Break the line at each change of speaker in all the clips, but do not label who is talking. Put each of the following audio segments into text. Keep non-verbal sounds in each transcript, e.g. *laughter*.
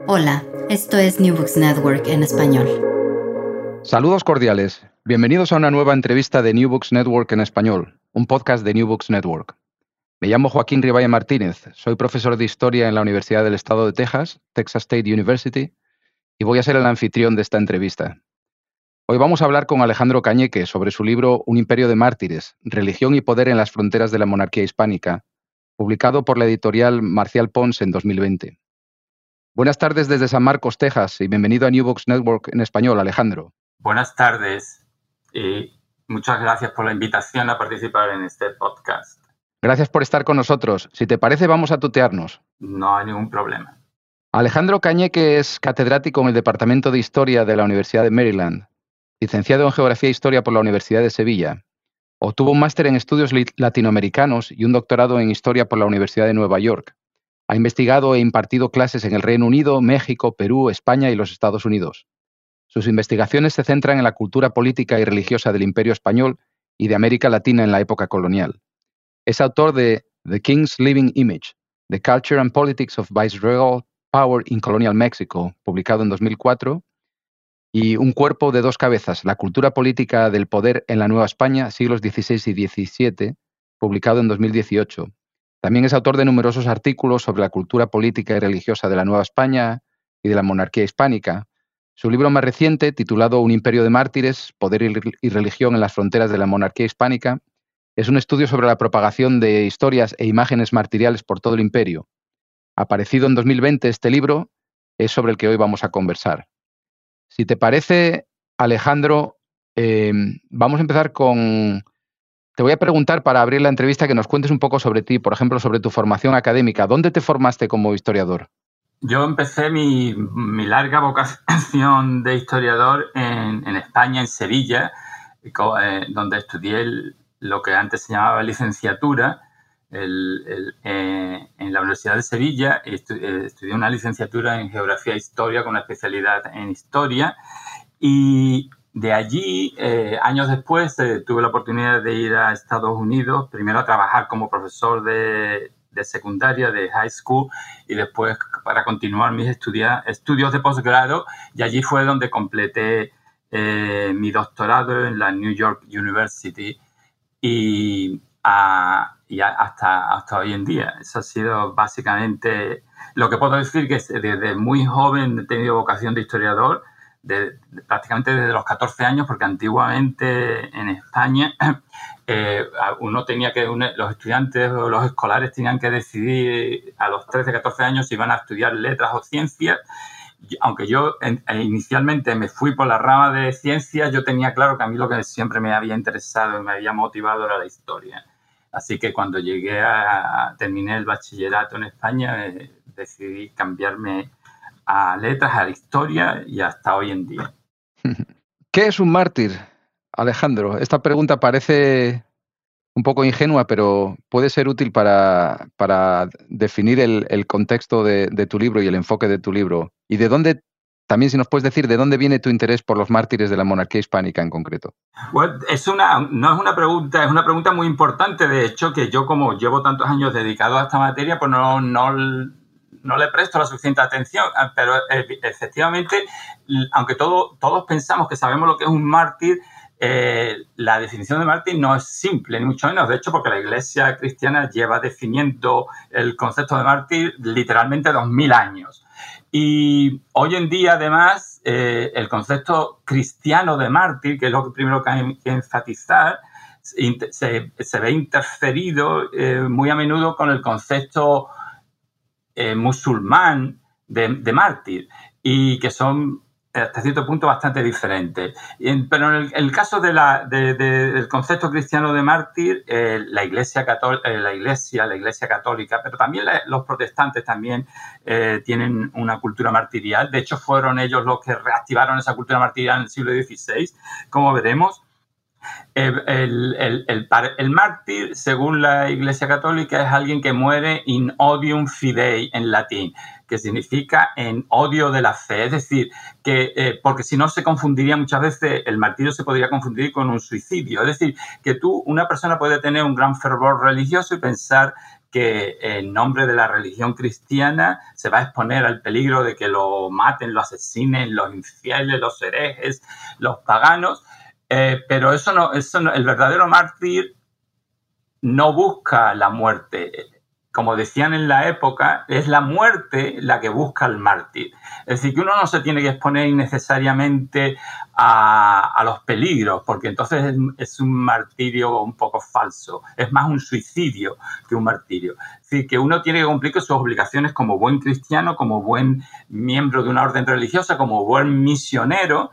Hola, esto es New Books Network en español.
Saludos cordiales. Bienvenidos a una nueva entrevista de New Books Network en español, un podcast de New Books Network. Me llamo Joaquín Rivalle Martínez, soy profesor de historia en la Universidad del Estado de Texas, Texas State University, y voy a ser el anfitrión de esta entrevista. Hoy vamos a hablar con Alejandro Cañeque sobre su libro Un imperio de mártires, religión y poder en las fronteras de la monarquía hispánica, publicado por la editorial Marcial Pons en 2020. Buenas tardes desde San Marcos, Texas, y bienvenido a New Books Network en español, Alejandro.
Buenas tardes y muchas gracias por la invitación a participar en este podcast.
Gracias por estar con nosotros. Si te parece, vamos a tutearnos.
No hay ningún problema.
Alejandro Cañeque es catedrático en el Departamento de Historia de la Universidad de Maryland, licenciado en Geografía e Historia por la Universidad de Sevilla. Obtuvo un máster en estudios latinoamericanos y un doctorado en Historia por la Universidad de Nueva York. Ha investigado e impartido clases en el Reino Unido, México, Perú, España y los Estados Unidos. Sus investigaciones se centran en la cultura política y religiosa del Imperio Español y de América Latina en la época colonial. Es autor de The King's Living Image, The Culture and Politics of Viceregal Power in Colonial Mexico, publicado en 2004, y Un cuerpo de dos cabezas, La cultura política del poder en la Nueva España, siglos XVI y XVII, publicado en 2018. También es autor de numerosos artículos sobre la cultura política y religiosa de la Nueva España y de la monarquía hispánica. Su libro más reciente, titulado Un imperio de mártires, poder y religión en las fronteras de la monarquía hispánica, es un estudio sobre la propagación de historias e imágenes martiriales por todo el imperio. Aparecido en 2020, este libro es sobre el que hoy vamos a conversar. Si te parece, Alejandro, eh, vamos a empezar con, te voy a preguntar para abrir la entrevista que nos cuentes un poco sobre ti, por ejemplo, sobre tu formación académica. ¿Dónde te formaste como historiador?
Yo empecé mi, larga vocación de historiador en, España, en Sevilla, eh, donde estudié lo que antes se llamaba licenciatura. Eh, en la Universidad de Sevilla eh, estudié una licenciatura en Geografía e Historia con una especialidad en Historia y de allí, eh, años después, eh, tuve la oportunidad de ir a Estados Unidos, primero a trabajar como profesor de, secundaria, de high school, y después para continuar mis estudios de posgrado, y allí fue donde completé eh, mi doctorado en la New York University y, hasta, hasta hoy en día. Eso ha sido básicamente lo que puedo decir que desde muy joven he tenido vocación de historiador prácticamente desde los 14 años, porque antiguamente en España *clears throat* eh, uno tenía que, los estudiantes o los escolares tenían que decidir a los 13, 14 años si iban a estudiar letras o ciencias. Aunque yo eh, inicialmente me fui por la rama de ciencias, yo tenía claro que a mí lo que siempre me había interesado y me había motivado era la historia. Así que cuando llegué a, terminé el bachillerato en España, eh, decidí cambiarme a letras, a la historia y hasta hoy en día. *laughs*
¿Qué es un mártir, Alejandro? Esta pregunta parece un poco ingenua, pero puede ser útil para, para definir el, contexto de, tu libro y el enfoque de tu libro. ¿Y de dónde, también si nos puedes decir, de dónde viene tu interés por los mártires de la monarquía hispánica en concreto?
es una, no es una pregunta, es una pregunta muy importante, de hecho, que yo como llevo tantos años dedicado a esta materia, pues no, no no le presto la suficiente atención, ah, pero eh, efectivamente, aunque todo, todos pensamos que sabemos lo que es un mártir, eh, la definición de mártir no es simple, ni mucho menos. De hecho, porque la Iglesia cristiana lleva definiendo el concepto de mártir literalmente dos mil años. Y hoy en día, además, eh, el concepto cristiano de mártir, que es lo que primero que hay que enfatizar, se, ve interferido muy a menudo con el concepto eh, musulmán de, mártir y que son hasta cierto punto bastante diferentes. Pero en el, caso de la, del concepto cristiano de mártir, eh, la, iglesia la iglesia, la iglesia católica, pero también los protestantes también tienen una cultura martirial. De hecho, fueron ellos los que reactivaron esa cultura martirial en el siglo XVI, como veremos. El, mártir, según la Iglesia Católica, es alguien que muere in odium fidei en latín, que significa en odio de la fe. Es decir, que eh, porque si no se confundiría muchas veces, el martirio se podría confundir con un suicidio. Es decir, que tú, una persona puede tener un gran fervor religioso y pensar que en nombre de la religión cristiana se va a exponer al peligro de que lo maten, lo asesinen los infieles, los herejes, los paganos, eh, pero eso no, eso el verdadero mártir no busca la muerte. Como decían en la época, es la muerte la que busca el mártir. Es decir, que uno no se tiene que exponer innecesariamente a, los peligros, porque entonces es, un martirio un poco falso. Es más un suicidio que un martirio. Es decir, que uno tiene que cumplir con sus obligaciones como buen cristiano, como buen miembro de una orden religiosa, como buen misionero,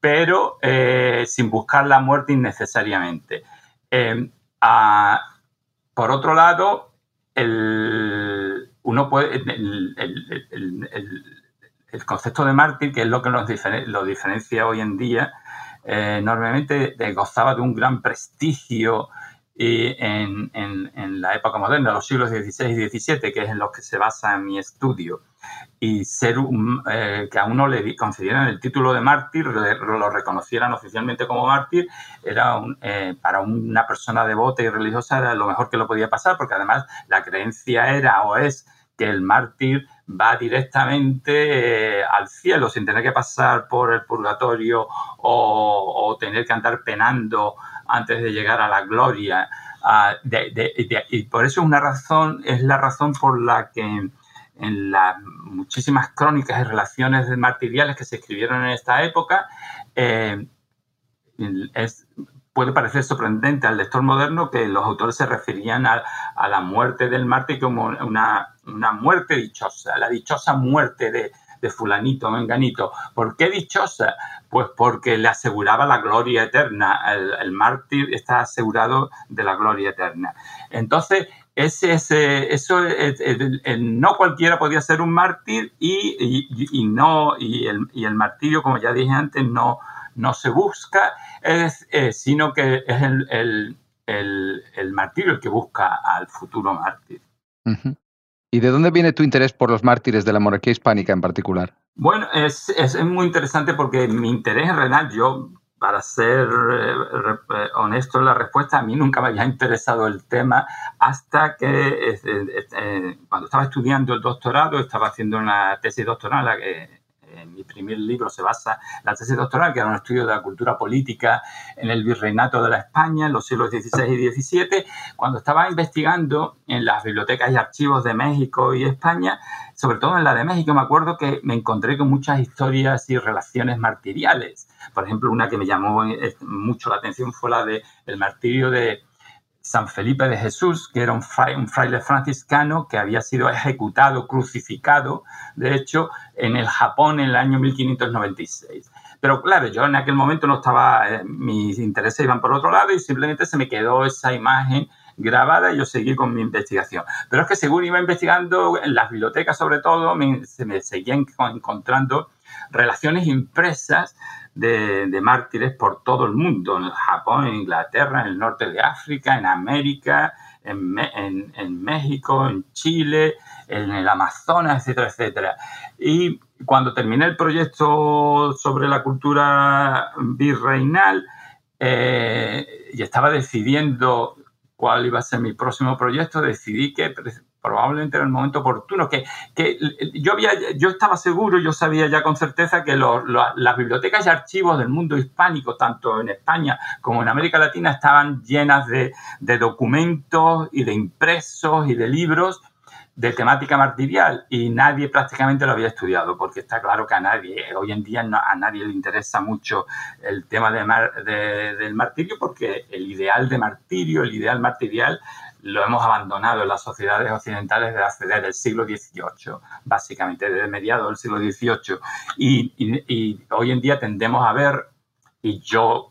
pero eh, sin buscar la muerte innecesariamente. Eh, por otro lado, el, uno puede, el, concepto de mártir, que es lo que nos lo diferencia hoy en día, eh, enormemente gozaba de un gran prestigio en, en, la época moderna, los siglos XVI y XVII, que es en los que se basa mi estudio y ser eh, que a uno le concedieran el título de mártir, lo reconocieran oficialmente como mártir, era eh, para una persona devota y religiosa era lo mejor que lo podía pasar, porque además la creencia era o es que el mártir va directamente eh, al cielo sin tener que pasar por el purgatorio o, tener que andar penando antes de llegar a la gloria. Y por eso es una razón, es la razón por la que en las muchísimas crónicas y relaciones martiriales que se escribieron en esta época, eh, puede parecer sorprendente al lector moderno que los autores se referían a, la muerte del mártir como una, muerte dichosa, la dichosa muerte de, de fulanito, menganito. ¿Por qué dichosa? Pues porque le aseguraba la gloria eterna. El, el, mártir está asegurado de la gloria eterna. Entonces, ese, ese, eso, no cualquiera podía ser un mártir y, y, no, y el, y el, martirio, como ya dije antes, no, no se busca, es, sino que es el, el, martirio el que busca al futuro mártir.
¿Y de dónde viene tu interés por los mártires de la monarquía hispánica en particular?
Bueno, es, es muy interesante porque mi interés en realidad, yo para ser eh, eh, honesto en la respuesta, a mí nunca me había interesado el tema hasta que eh, cuando estaba estudiando el doctorado, estaba haciendo una tesis doctoral, en mi primer libro se basa la tesis doctoral, que era un estudio de la cultura política en el virreinato de la España en los siglos XVI y XVII. Cuando estaba investigando en las bibliotecas y archivos de México y España, sobre todo en la de México, me acuerdo que me encontré con muchas historias y relaciones martiriales. Por ejemplo, una que me llamó eh, mucho la atención fue la del el martirio de San Felipe de Jesús, que era un, fraile franciscano que había sido ejecutado, crucificado, de hecho, en el Japón en el año 1596. Pero claro, yo en aquel momento no estaba, eh, mis intereses iban por otro lado y simplemente se me quedó esa imagen grabada y yo seguí con mi investigación. Pero es que según iba investigando, en las bibliotecas sobre todo, se me seguían encontrando relaciones impresas de, mártires por todo el mundo, en Japón, en Inglaterra, en el norte de África, en América, en, en, México, en Chile, en el Amazonas, etcétera, etcétera. Y cuando terminé el proyecto sobre la cultura virreinal eh, y estaba decidiendo cuál iba a ser mi próximo proyecto, decidí que probablemente era el momento oportuno, que, que yo, había, yo estaba seguro, yo sabía ya con certeza que las bibliotecas y archivos del mundo hispánico, tanto en España como en América Latina, estaban llenas de, de documentos y de impresos y de libros de temática martirial y nadie prácticamente lo había estudiado, porque está claro que a nadie, hoy en día a nadie le interesa mucho el tema de del martirio, porque el ideal de martirio, el ideal martirial, lo hemos abandonado en las sociedades occidentales desde, el siglo XVIII, básicamente desde mediados del siglo XVIII. y hoy en día tendemos a ver, y yo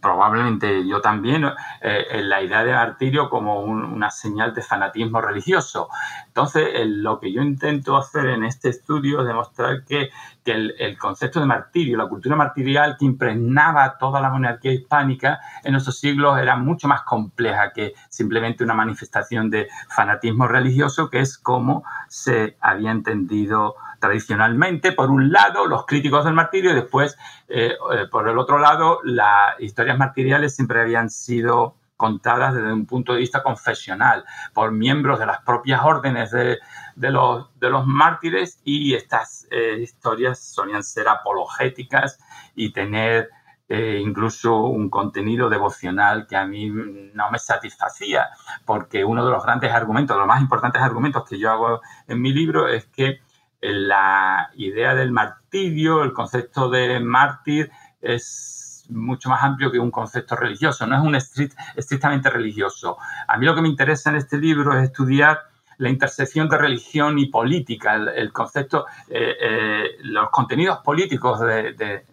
probablemente yo también, eh, en la idea de martirio como una señal de fanatismo religioso. Entonces, lo que yo intento hacer en este estudio es demostrar que, el, concepto de martirio, la cultura martirial que impregnaba toda la monarquía hispánica en esos siglos era mucho más compleja que simplemente una manifestación de fanatismo religioso, que es como se había entendido tradicionalmente, por un lado, los críticos del martirio y después, eh, eh, por el otro lado, las historias martiriales siempre habían sido contadas desde un punto de vista confesional por miembros de las propias órdenes de, los, de mártires y estas eh, historias solían ser apologéticas y tener incluso un contenido devocional que a mí no me satisfacía, porque uno de los grandes argumentos, los más importantes argumentos que yo hago en mi libro es que la idea del martirio, el concepto de mártir es mucho más amplio que un concepto religioso, no es un estrictamente religioso. A mí lo que me interesa en este libro es estudiar la intersección de religión y política, el, concepto, eh, eh, los contenidos políticos de,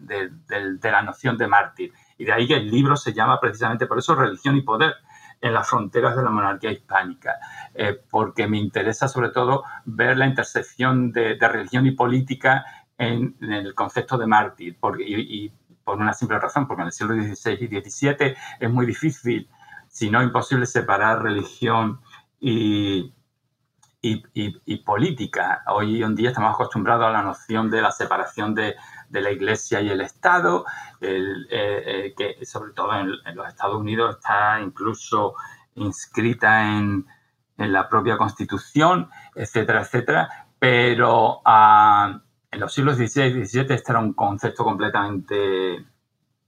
la noción de mártir. Y de ahí que el libro se llama precisamente por eso Religión y Poder, en las fronteras de la monarquía hispánica, eh, porque me interesa sobre todo ver la intersección de, religión y política en, el concepto de mártir, y, por una simple razón, porque en el siglo XVI y XVII es muy difícil, si no imposible, separar religión y, y, política. Hoy en día estamos acostumbrados a la noción de la separación de, de la Iglesia y el Estado, eh, eh, que sobre todo en, los Estados Unidos está incluso inscrita en, en la propia Constitución, etcétera, etcétera. Pero ah, en los siglos XVI y XVII este era un concepto completamente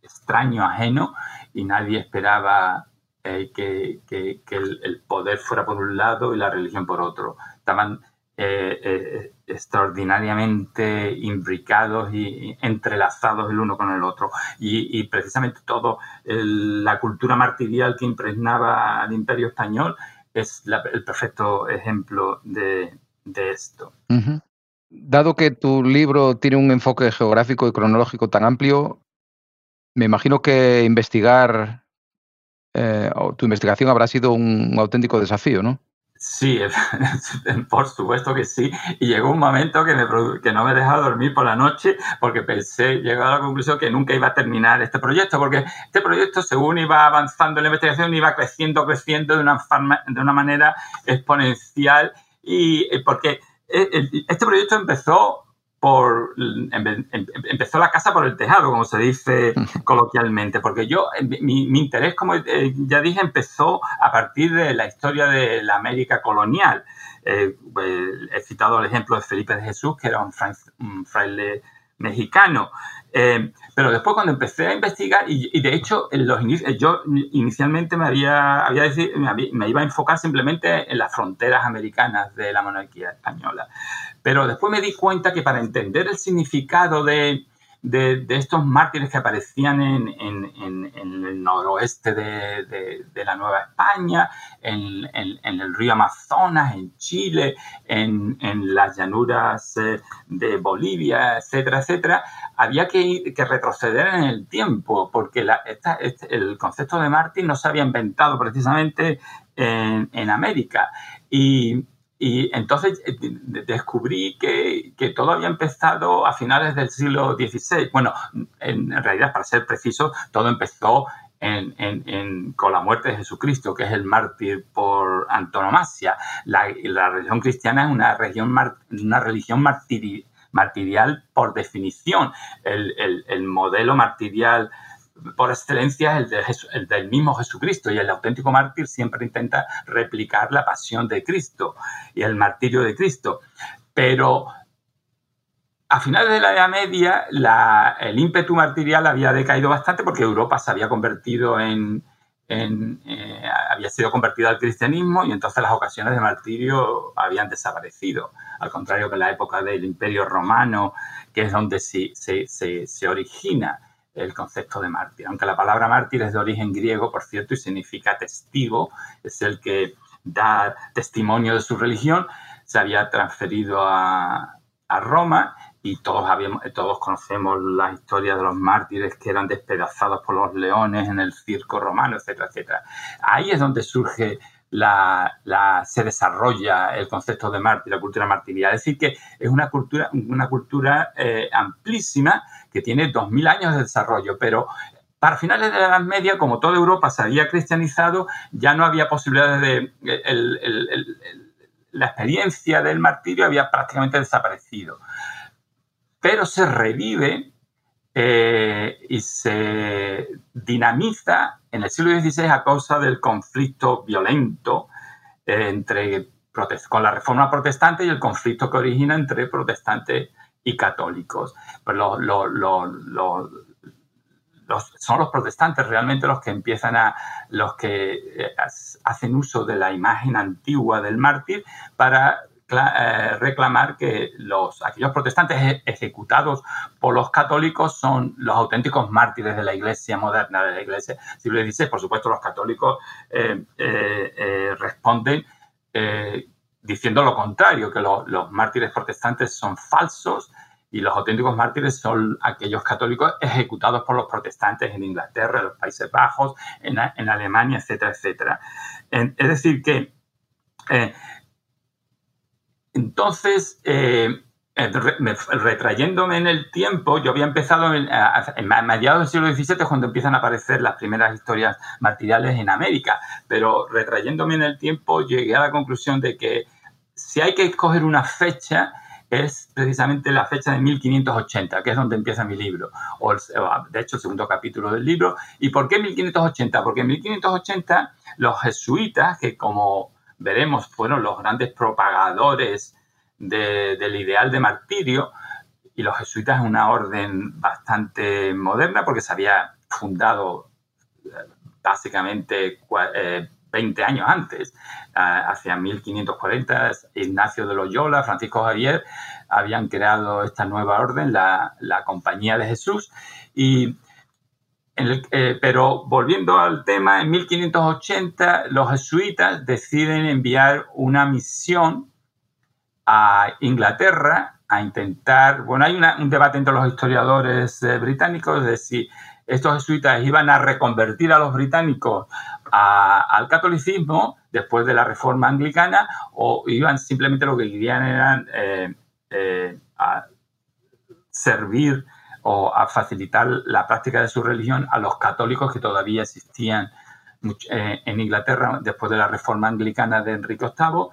extraño, ajeno, y nadie esperaba eh, que, que, el, el, poder fuera por un lado y la religión por otro. Estaban eh, eh, extraordinariamente imbricados y entrelazados el uno con el otro. Y, precisamente todo la cultura martirial que impregnaba al imperio español es el perfecto ejemplo de, esto.
Dado que tu libro tiene un enfoque geográfico y cronológico tan amplio, me imagino que investigar, eh, tu investigación habrá sido un auténtico desafío, ¿no?
Sí, *laughs* por supuesto que sí. Y llegó un momento que, me, que no me dejaba dormir por la noche porque pensé, llegué a la conclusión que nunca iba a terminar este proyecto, porque este proyecto, según iba avanzando en la investigación, iba creciendo, creciendo de una, de una manera exponencial. Y eh, porque eh, este proyecto empezó por empezó la casa por el tejado, como se dice *laughs* coloquialmente, porque yo, mi, interés, como eh, ya dije, empezó a partir de la historia de la América colonial. Eh, pues, he citado el ejemplo de Felipe de Jesús, que era un, fraile mexicano. Eh, pero después cuando empecé a investigar, y, de hecho en los yo inicialmente me había, había decir, me, iba a enfocar simplemente en las fronteras americanas de la monarquía española. Pero después me di cuenta que para entender el significado de, de, estos mártires que aparecían en, en, el noroeste de, de, la Nueva España, en, el río Amazonas, en Chile, en, las llanuras eh, de Bolivia, etcétera, etcétera, había que, retroceder en el tiempo, porque este, el concepto de mártir no se había inventado precisamente en, América. Y, y entonces eh, descubrí que, todo había empezado a finales del siglo XVI. Bueno, en, realidad, para ser preciso, todo empezó con la muerte de Jesucristo, que es el mártir por antonomasia. La, religión cristiana es una religión, una religión martirial por definición. el modelo martirial por excelencia el, del mismo Jesucristo y el auténtico mártir siempre intenta replicar la pasión de Cristo y el martirio de Cristo. Pero a finales de la Edad Media el ímpetu martirial había decaído bastante porque Europa se había convertido en, eh, había sido convertido al cristianismo y entonces las ocasiones de martirio habían desaparecido. Al contrario que en la época del Imperio Romano, que es donde se, se, origina el concepto de mártir. Aunque la palabra mártir es de origen griego, por cierto, y significa testigo, es el que da testimonio de su religión, se había transferido a, a Roma y todos, habíamos, todos conocemos la historia de los mártires que eran despedazados por los leones en el circo romano, etcétera, etcétera. Ahí es donde surge se desarrolla el concepto de mártir, la cultura martirial. Es decir, que es una cultura, una cultura eh, amplísima que tiene dos mil años de desarrollo, pero para finales de la Edad Media, como toda Europa se había cristianizado, ya no había posibilidades de... la experiencia del martirio había prácticamente desaparecido pero se revive eh, y se dinamiza en el siglo XVI a causa del conflicto violento eh, entre, con la reforma protestante y el conflicto que origina entre protestantes y católicos. Pues son los protestantes realmente los que empiezan a, los que eh, hacen uso de la imagen antigua del mártir para reclamar que los, aquellos protestantes e-, ejecutados por los católicos son los auténticos mártires de la iglesia moderna, de la iglesia siglo XVI. Por supuesto, los católicos eh, eh, responden diciendo lo contrario, que los mártires protestantes son falsos y los auténticos mártires son aquellos católicos ejecutados por los protestantes en Inglaterra, en los Países Bajos, en, en Alemania, etcétera, etcétera. es decir, que entonces, eh, eh, retrayéndome en el tiempo, yo había empezado en, a, mediados del siglo XVII cuando empiezan a aparecer las primeras historias martiriales en América, pero retrayéndome en el tiempo llegué a la conclusión de que si hay que escoger una fecha, es precisamente la fecha de 1580, que es donde empieza mi libro, o de hecho el segundo capítulo del libro. ¿Y por qué 1580? Porque en 1580 los jesuitas, que como veremos, fueron los grandes propagadores del ideal de martirio. Y los jesuitas es una orden bastante moderna porque se había fundado eh, básicamente 20 eh, años antes, hacia 1540, Ignacio de Loyola, Francisco Javier habían creado esta nueva orden, la, la Compañía de Jesús, y eh, pero volviendo al tema, en 1580 los jesuitas deciden enviar una misión a Inglaterra a intentar, bueno, hay un debate entre los historiadores eh, británicos de si estos jesuitas iban a reconvertir a los británicos al catolicismo después de la reforma anglicana o iban simplemente lo que querían eran eh, servir o a facilitar la práctica de su religión a los católicos que todavía existían eh, en Inglaterra después de la reforma anglicana de Enrique VIII,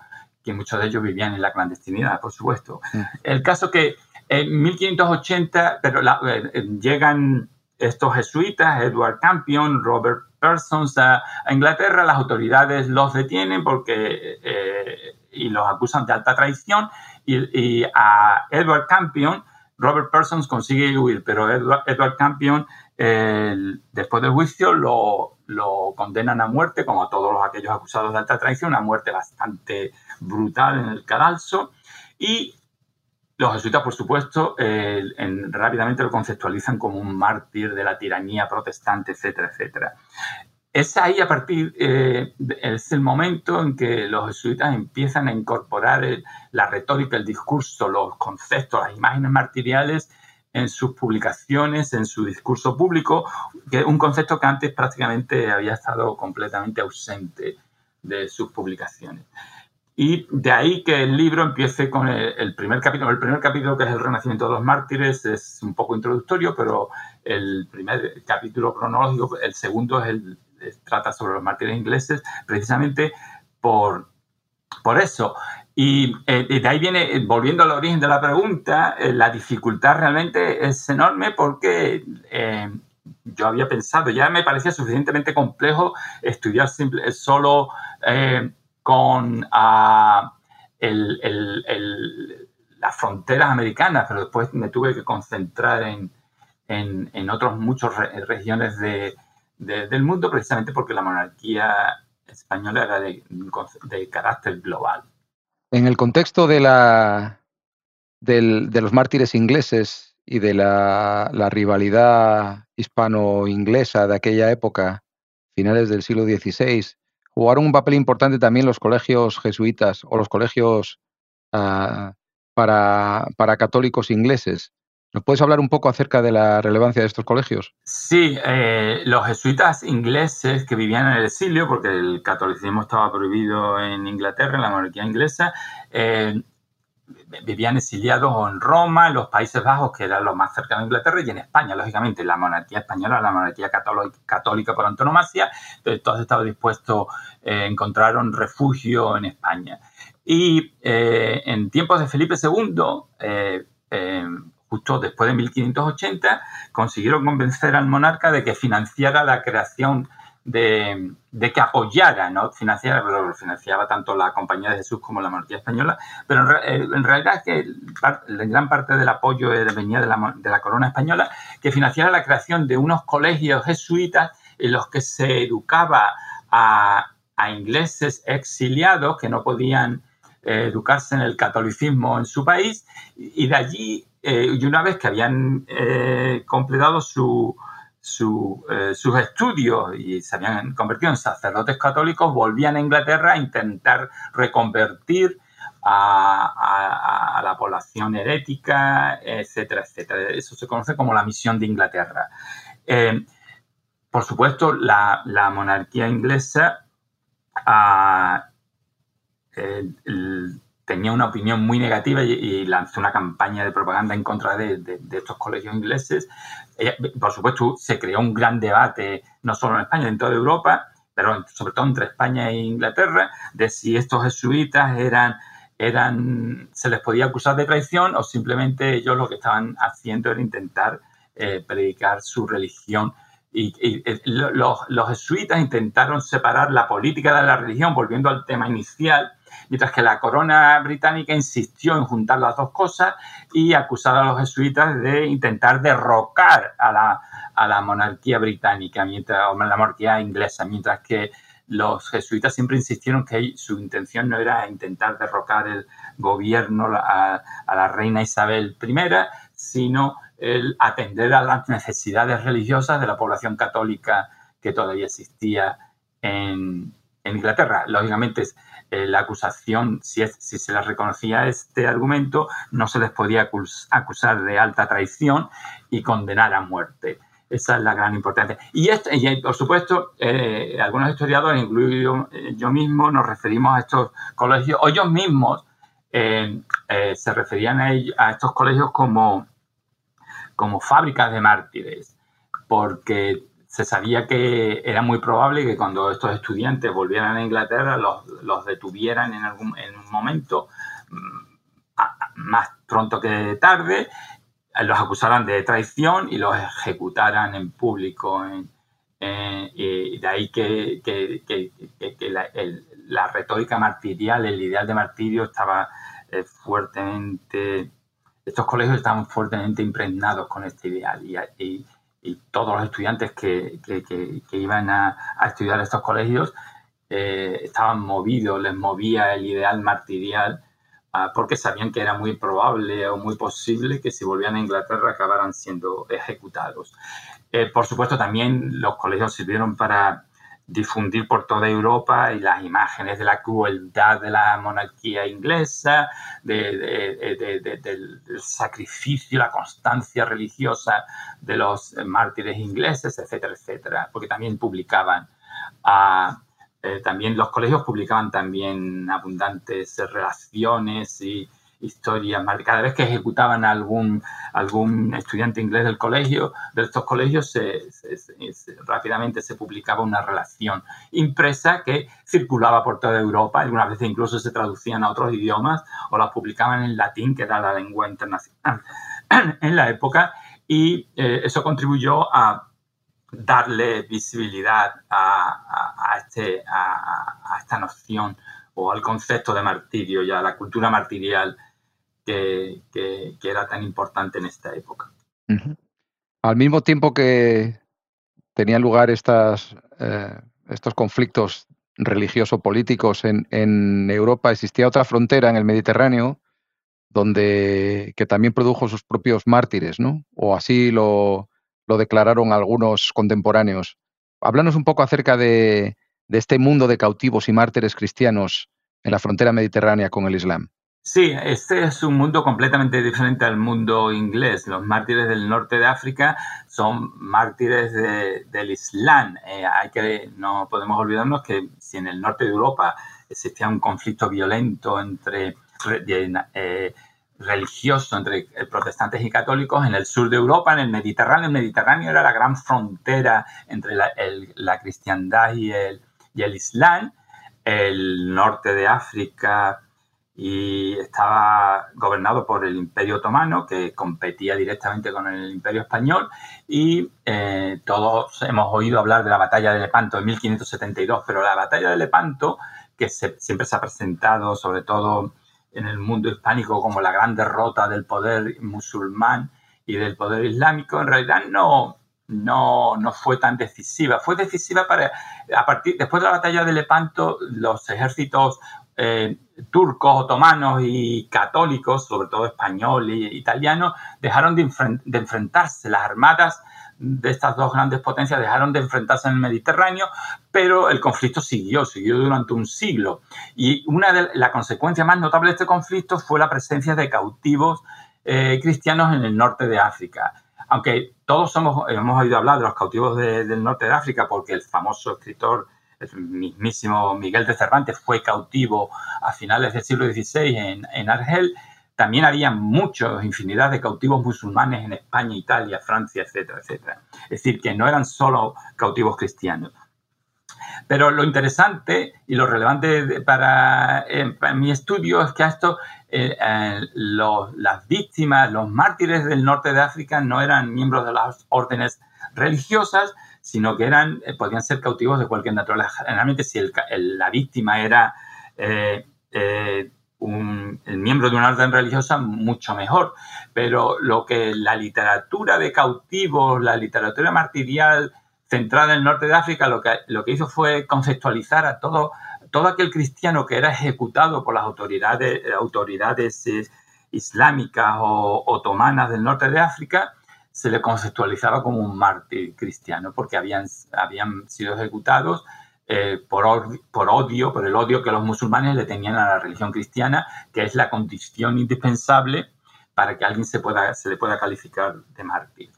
que muchos de ellos vivían en la clandestinidad, por supuesto. Mm. El caso que en 1580 pero eh, llegan estos jesuitas, Edward Campion, Robert Persons a, Inglaterra, las autoridades los detienen porque eh, y los acusan de alta traición y, y a Edward Campion Robert Parsons consigue huir, pero Edward, Campion, después del juicio, lo, condenan a muerte, como a todos aquellos acusados de alta traición, una muerte bastante brutal en el cadalso. Y los jesuitas, por supuesto, rápidamente lo conceptualizan como un mártir de la tiranía protestante, etcétera, etcétera es ahí a partir, eh, es el momento en que los jesuitas empiezan a incorporar la retórica, el discurso, los conceptos, las imágenes martiriales en sus publicaciones, en su discurso público, que es un concepto que antes prácticamente había estado completamente ausente de sus publicaciones. Y de ahí que el libro empiece con el, primer capítulo. El primer capítulo, que es el Renacimiento de los Mártires, es un poco introductorio, pero el primer capítulo cronológico, el segundo es el, trata sobre los mártires ingleses, precisamente por, por eso. Y eh, de ahí viene, eh, volviendo al origen de la pregunta, eh, la dificultad realmente es enorme porque yo había pensado, ya me parecía suficientemente complejo estudiar simple, solo con ah, las fronteras americanas, pero después me tuve que concentrar en, en, en otras muchas regiones de, del mundo precisamente porque la monarquía española era de, carácter global.
En el contexto de, la, de los mártires ingleses y de la, rivalidad hispano-inglesa de aquella época, finales del siglo XVI, jugaron un papel importante también los colegios jesuitas o los colegios uh, para, para, católicos ingleses. ¿Nos puedes hablar un poco acerca de la relevancia de estos colegios?
Sí, eh, los jesuitas ingleses que vivían en el exilio, porque el catolicismo estaba prohibido en Inglaterra, en la monarquía inglesa, eh, vivían exiliados en Roma, en los Países Bajos, que eran los más cercanos a Inglaterra, y en España, lógicamente, la monarquía española, la monarquía católica por antonomasia, todos estaban dispuestos, eh, encontraron refugio en España. Y eh, en tiempos de Felipe II, justo después de 1580, consiguieron convencer al monarca de que financiara la creación de, que apoyara, ¿no? Financiara, financiaba tanto la Compañía de Jesús como la Monarquía Española, pero en, realidad es que gran parte del apoyo venía de la, de la corona española, que financiara la creación de unos colegios jesuitas en los que se educaba a, ingleses exiliados que no podían eh, educarse en el catolicismo en su país, y de allí, eh, y una vez que habían eh, completado su, eh, sus estudios y se habían convertido en sacerdotes católicos, volvían a Inglaterra a intentar reconvertir a, la población herética, etcétera, etcétera. Eso se conoce como la misión de Inglaterra. Por supuesto, la, monarquía inglesa ah, tenía una opinión muy negativa y, lanzó una campaña de propaganda en contra de, estos colegios ingleses. por supuesto, se creó un gran debate, no solo en España, en toda Europa, pero sobre todo entre España e Inglaterra, de si estos jesuitas eran, eran, se les podía acusar de traición o simplemente ellos lo que estaban haciendo era intentar eh, predicar su religión. Y, los, los jesuitas intentaron separar la política de la religión, volviendo al tema inicial, mientras que la corona británica insistió en juntar las dos cosas y acusar a los jesuitas de intentar derrocar a la, a la monarquía británica, mientras, o la monarquía inglesa, mientras que los jesuitas siempre insistieron que su intención no era intentar derrocar el gobierno a, a la reina Isabel I, sino el atender a las necesidades religiosas de la población católica que todavía existía en, en Inglaterra. Lógicamente, eh, la acusación, si, si se les reconocía este argumento, no se les podía acusar de alta traición y condenar a muerte. Esa es la gran importancia. Y, y por supuesto, eh, algunos historiadores, incluido eh, yo, mismo, nos referimos a estos colegios, o ellos mismos se referían a, a, estos colegios como, como fábricas de mártires, porque se sabía que era muy probable que cuando estos estudiantes volvieran a Inglaterra los, detuvieran en algún en un momento mm, más pronto que tarde, los acusaran de traición y los ejecutaran en público. y de ahí que, la, retórica martirial, el ideal de martirio estaba eh, fuertemente, estos colegios estaban fuertemente impregnados con este ideal todos los estudiantes que, iban a, estudiar estos colegios eh, estaban movidos, les movía el ideal martirial ah, porque sabían que era muy probable o muy posible que si volvían a Inglaterra acabaran siendo ejecutados. Eh, por supuesto, también los colegios sirvieron para difundir por toda Europa y las imágenes de la crueldad de la monarquía inglesa, del sacrificio, la constancia religiosa de los mártires ingleses, etcétera, etcétera, porque también publicaban, ah, eh, también los colegios publicaban también abundantes relaciones y historias. Cada vez que ejecutaban a algún, algún estudiante inglés del colegio, de estos colegios, se, rápidamente se publicaba una relación impresa que circulaba por toda Europa. Algunas veces incluso se traducían a otros idiomas o las publicaban en latín, que era la lengua internacional *clears throat* en la época. Y eh, eso contribuyó a darle visibilidad a, este, a, esta noción o al concepto de martirio y a la cultura martirial que, era tan importante en esta época.
Al mismo tiempo que, tenían lugar eh, estos conflictos religioso-políticos en, en, Europa, existía otra frontera en el Mediterráneo donde que también produjo sus propios mártires, ¿no? O así lo, lo declararon algunos contemporáneos. Háblanos un poco acerca de, de este mundo de cautivos y mártires cristianos en la frontera mediterránea con el Islam.
Sí, este es un mundo completamente diferente al mundo inglés. Los mártires del norte de África son mártires del Islam. Eh, hay que, no podemos olvidarnos que si en el norte de Europa existía un conflicto violento entre eh, religioso entre protestantes y católicos, en el sur de Europa, en el Mediterráneo, el Mediterráneo era la gran frontera entre la, cristiandad y el, y el Islam. El norte de África y estaba gobernado por el Imperio Otomano, que competía directamente con el Imperio Español, y eh, todos hemos oído hablar de la batalla de Lepanto en 1572, pero la batalla de Lepanto, que siempre se ha presentado sobre todo en el mundo hispánico como la gran derrota del poder musulmán y del poder islámico, en realidad no, no, no fue tan decisiva. Fue decisiva para, a partir, después de la batalla de Lepanto, los ejércitos eh, turcos, otomanos y católicos, sobre todo español e italiano, dejaron de, enfrentarse. Las armadas de estas dos grandes potencias dejaron de enfrentarse en el Mediterráneo, pero el conflicto siguió, siguió durante un siglo. Y una de las consecuencias más notables de este conflicto fue la presencia de cautivos eh, cristianos en el norte de África. Aunque todos hemos oído hablar de los cautivos del norte de África, porque el famoso escritor el mismísimo Miguel de Cervantes fue cautivo a finales del siglo XVI en, en Argel, también había muchos, infinidad de cautivos musulmanes en España, Italia, Francia, etcétera, etcétera. Es decir, que no eran solo cautivos cristianos. Pero lo interesante y lo relevante para, eh, mi estudio es que esto eh, eh, las víctimas, los mártires del norte de África no eran miembros de las órdenes religiosas, sino que eran, eh, podían ser cautivos de cualquier naturaleza. Generalmente, si la víctima era eh, eh, un, el miembro de una orden religiosa, mucho mejor. Pero lo que la literatura de cautivos, la literatura martirial centrada en el norte de África, lo que, lo que hizo fue conceptualizar a todo, todo aquel cristiano que era ejecutado por las autoridades, autoridades islámicas o otomanas del norte de África, se le conceptualizaba como un mártir cristiano porque habían, habían sido ejecutados eh, por, por, odio, por el odio que los musulmanes le tenían a la religión cristiana, que es la condición indispensable para que alguien se, pueda, se le pueda calificar de mártir.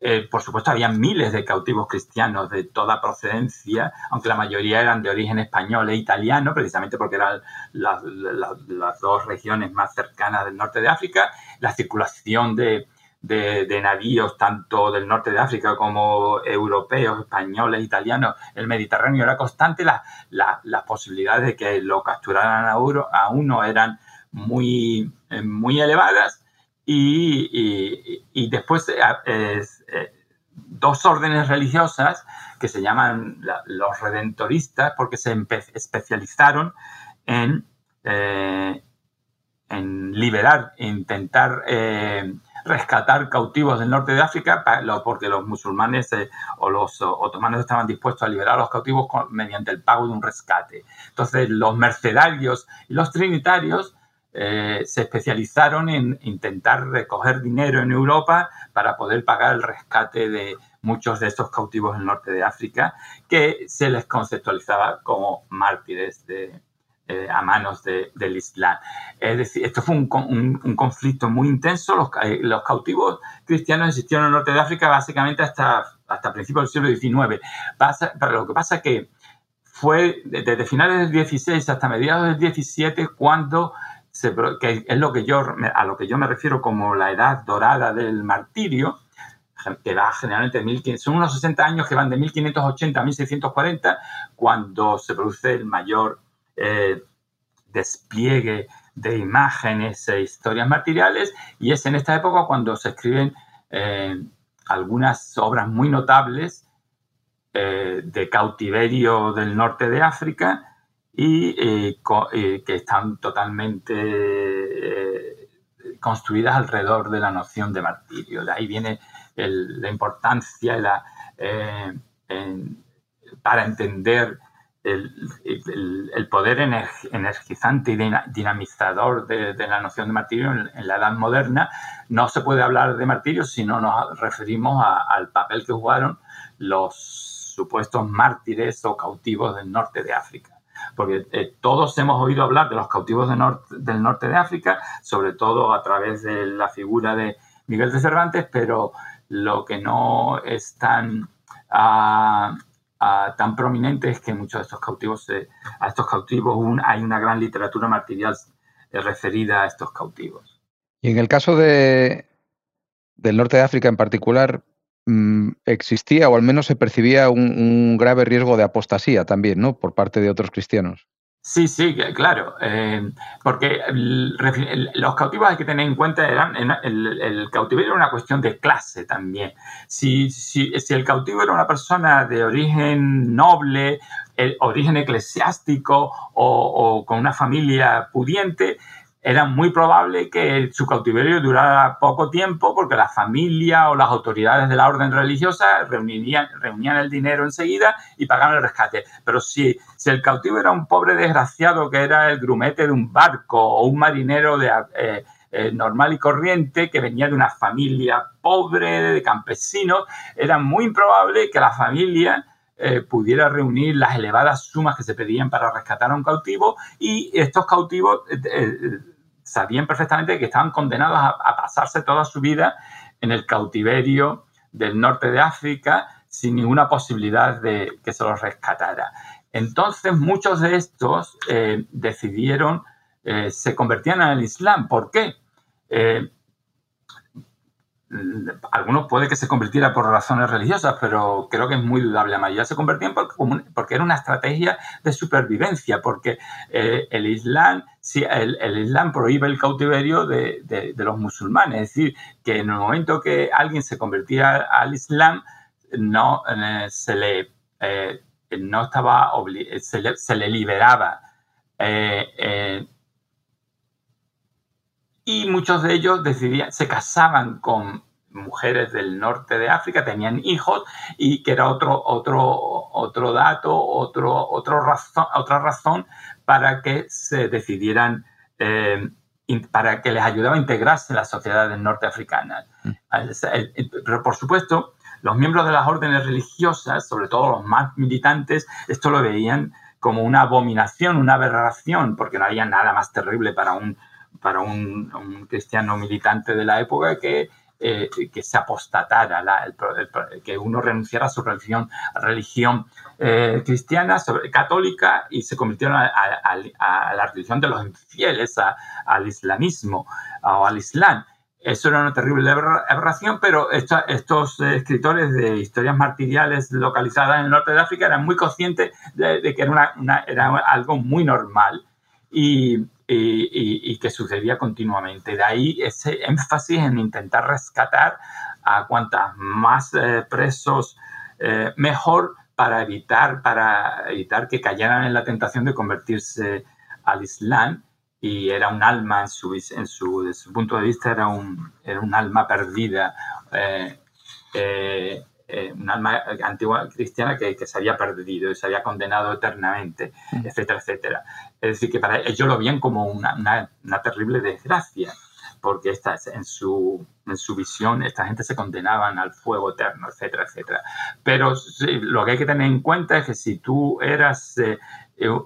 Eh, por supuesto, había miles de cautivos cristianos de toda procedencia, aunque la mayoría eran de origen español e italiano, precisamente porque eran las, las dos regiones más cercanas del norte de África. La circulación de, de, navíos tanto del norte de África como europeos, españoles, italianos, el Mediterráneo era constante, las posibilidades de que lo capturaran a, a uno eran muy, eh, muy elevadas y, después eh, eh, dos órdenes religiosas que se llaman los redentoristas porque se especializaron en, en liberar, intentar rescatar cautivos del norte de África porque los musulmanes eh, o los otomanos estaban dispuestos a liberar a los cautivos mediante el pago de un rescate. Entonces los mercenarios y los trinitarios eh, se especializaron en intentar recoger dinero en Europa para poder pagar el rescate de muchos de estos cautivos del norte de África, que se les conceptualizaba como mártires de, eh, a manos del Islam. Es decir, esto fue un, conflicto muy intenso. Los, eh, los, cautivos cristianos existieron en el norte de África básicamente hasta, hasta principios del siglo XIX. pero lo que pasa es que fue desde finales del XVI hasta mediados del XVII cuando que es lo que yo, a lo que yo me refiero como la edad dorada del martirio, que va generalmente de son unos 60 años que van de 1580 a 1640, cuando se produce el mayor eh, despliegue de imágenes e historias materiales y es en esta época cuando se escriben eh, algunas obras muy notables eh, de cautiverio del norte de África y que están totalmente construidas alrededor de la noción de martirio. De ahí viene la importancia para entender el, poder energizante y dinamizador de, la noción de martirio en, la edad moderna, no se puede hablar de martirio si no nos referimos al papel que jugaron los supuestos mártires o cautivos del norte de África. Porque eh, todos hemos oído hablar de los cautivos del norte de África, sobre todo a través de la figura de Miguel de Cervantes, pero lo que no es tan... Ah, tan prominentes que muchos de estos cautivos, a estos cautivos hay una gran literatura martirial eh, referida a estos cautivos.
Y en el caso de, del norte de África en particular, mm, existía o al menos se percibía un, un, grave riesgo de apostasía también, ¿no? Por parte de otros cristianos.
Sí, sí, claro, eh, porque los cautivos hay que tener en cuenta, eran, el, cautiverio era una cuestión de clase también. Si, si, el cautivo era una persona de origen noble, el origen eclesiástico o con una familia pudiente, era muy probable que su cautiverio durara poco tiempo porque la familia o las autoridades de la orden religiosa reunían, reunían el dinero enseguida y pagaban el rescate. Pero si, si el cautivo era un pobre desgraciado que era el grumete de un barco o un marinero de, eh, eh, normal y corriente que venía de una familia pobre, de campesinos, era muy improbable que la familia eh, pudiera reunir las elevadas sumas que se pedían para rescatar a un cautivo y estos cautivos eh, eh, sabían perfectamente que estaban condenados a, pasarse toda su vida en el cautiverio del norte de África sin ninguna posibilidad de que se los rescatara. Entonces muchos de estos decidieron, se convertían al Islam. ¿Por qué? Algunos puede que se convirtiera por razones religiosas, pero creo que es muy dudable. La mayoría se convertían porque, era una estrategia de supervivencia, porque eh, el Islam el, Islam prohíbe el cautiverio de, los musulmanes. Es decir, que en el momento que alguien se convertía al Islam, no eh, se le eh, no estaba se le, liberaba. Y muchos de ellos decidían, se casaban con mujeres del norte de África, tenían hijos y que era otro, otro, otro dato, otro, otro razón, otra razón para que se decidieran, eh, para que les ayudaba a integrarse en las sociedades norteafricanas. Mm. Pero por supuesto, los miembros de las órdenes religiosas, sobre todo los más militantes, esto lo veían como una abominación, una aberración, porque no había nada más terrible para un para un, cristiano militante de la época que, eh, que se apostatara, que uno renunciara a su religión, religión eh, cristiana, católica, y se convirtiera a, la religión de los infieles, al islamismo o al islam. Eso era una terrible aberración, pero estos escritores de historias martiriales localizadas en el norte de África eran muy conscientes de, que era, era algo muy normal. Y, y, que sucedía continuamente. De ahí ese énfasis en intentar rescatar a cuantas más eh, presos eh, mejor para evitar, para evitar que cayeran en la tentación de convertirse al Islam y era un alma en su, en su, desde su punto de vista era un, era un alma perdida eh, eh, un alma antigua cristiana que, se había perdido y se había condenado eternamente, mm. etcétera, etcétera. Es decir, que para ellos lo veían como una, terrible desgracia, porque esta, en, su, en su visión esta gente se condenaban al fuego eterno, etcétera, etcétera. Pero lo que hay que tener en cuenta es que si tú eras eh,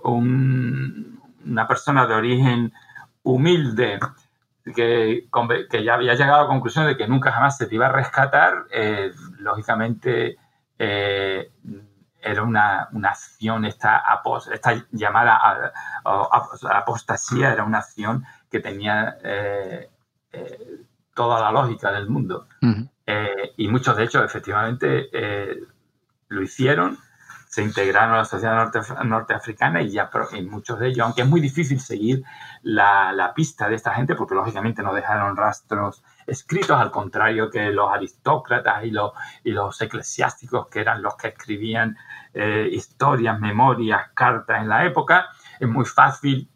una persona de origen humilde, que, ya había llegado a la conclusión de que nunca jamás se te iba a rescatar, eh, lógicamente eh, era una, acción, esta, esta llamada apostasía era una acción que tenía eh, toda la lógica del mundo. y muchos de ellos efectivamente lo hicieron se integraron a la sociedad norteafricana y ya en muchos de ellos, aunque es muy difícil seguir la, pista de esta gente porque lógicamente no dejaron rastros escritos, al contrario que los aristócratas y los, y los eclesiásticos que eran los que escribían eh, historias, memorias, cartas en la época, es muy fácil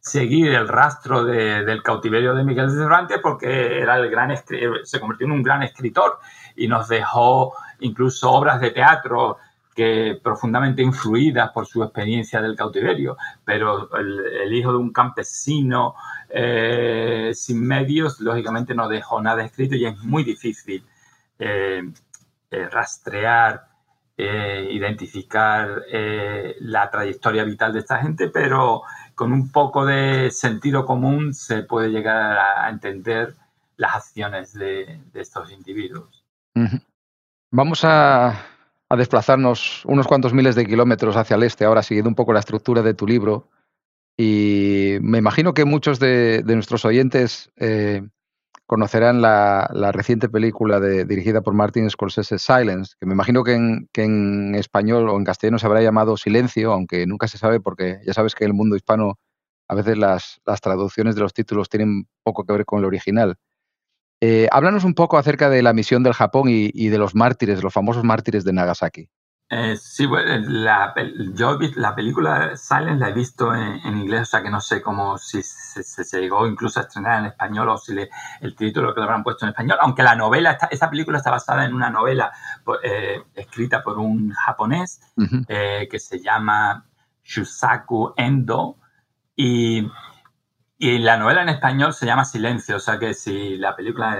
seguir el rastro del cautiverio de Miguel de Cervantes porque era el gran se convirtió en un gran escritor y nos dejó incluso obras de teatro que profundamente influidas por su experiencia del cautiverio, pero el, hijo de un campesino eh, sin medios, lógicamente no dejó nada escrito y es muy difícil eh, eh, rastrear, identificar la trayectoria vital de esta gente, pero con un poco de sentido común se puede llegar a entender las acciones de, estos individuos.
Vamos a a desplazarnos unos cuantos miles de kilómetros hacia el este, ahora siguiendo un poco la estructura de tu libro. Y me imagino que muchos de, nuestros oyentes eh, conocerán la, reciente película dirigida por Martin Scorsese, Silence, que me imagino que en, español o en castellano se habrá llamado Silencio, aunque nunca se sabe porque ya sabes que en el mundo hispano a veces las, las traducciones de los títulos tienen poco que ver con el original. Eh, háblanos un poco acerca de la misión del Japón y, de los mártires, los famosos mártires de Nagasaki.
Eh, sí, bueno, la, yo la película Silence la he visto en, inglés, o sea que no sé cómo si se, llegó incluso a estrenar en español o si el título que le habrán puesto en español, aunque la novela, esta, película está basada en una novela eh, escrita por un japonés que se llama Shusaku Endo y y la novela en español se llama Silencio, o sea que si la película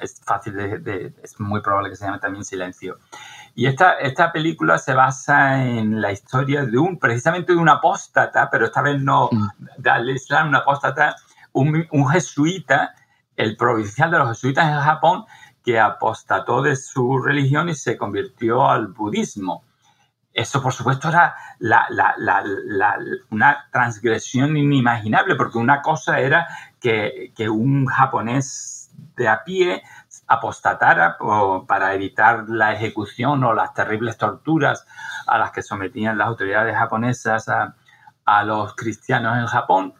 es, fácil de, es muy probable que se llame también Silencio. Y esta, esta película se basa en la historia de un, precisamente de un apóstata, pero esta vez no mm. del Islam, un apóstata, un, un jesuita, el provincial de los jesuitas en Japón, que apostató de su religión y se convirtió al budismo. Eso, por supuesto, era una transgresión inimaginable, porque una cosa era que, un japonés de a pie apostatara para evitar la ejecución o las terribles torturas a las que sometían las autoridades japonesas a, los cristianos en Japón.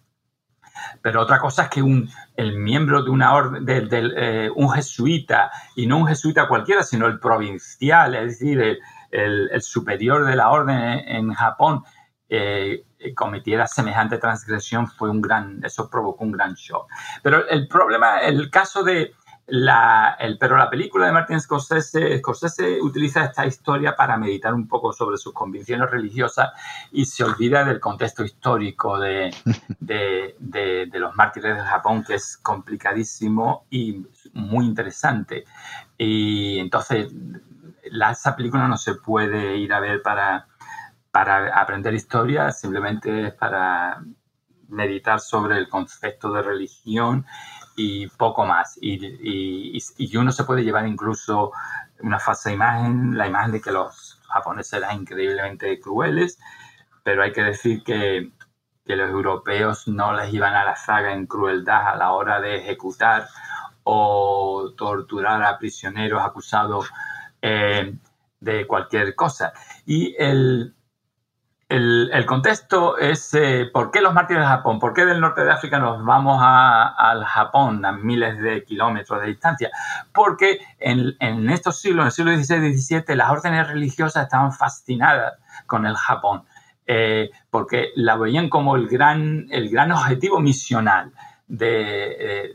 Pero otra cosa es que un, el miembro de una orden, de, eh, un jesuita, y no un jesuita cualquiera, sino el provincial, es decir, el, el, superior de la orden en, Japón eh, cometiera semejante transgresión fue un gran, eso provocó un gran shock. Pero el problema, el caso de la, el, pero la película de Martin Scorsese, Scorsese utiliza esta historia para meditar un poco sobre sus convicciones religiosas y se olvida del contexto histórico de, de, de los mártires de Japón, que es complicadísimo y muy interesante. Y entonces esa película no se puede ir a ver para, para aprender historia, simplemente es para meditar sobre el concepto de religión y poco más. Y, y, uno se puede llevar incluso una falsa imagen, la imagen de que los japoneses eran increíblemente crueles, pero hay que decir que, que los europeos no les iban a la saga en crueldad a la hora de ejecutar o torturar a prisioneros acusados eh, de cualquier cosa. Y el, el, contexto es eh, por qué los mártires de Japón, por qué del norte de África nos vamos al Japón a miles de kilómetros de distancia. Porque en, en estos siglos, en el siglo XVI y XVII, las órdenes religiosas estaban fascinadas con el Japón. Eh, porque la veían como el gran, el gran objetivo misional de,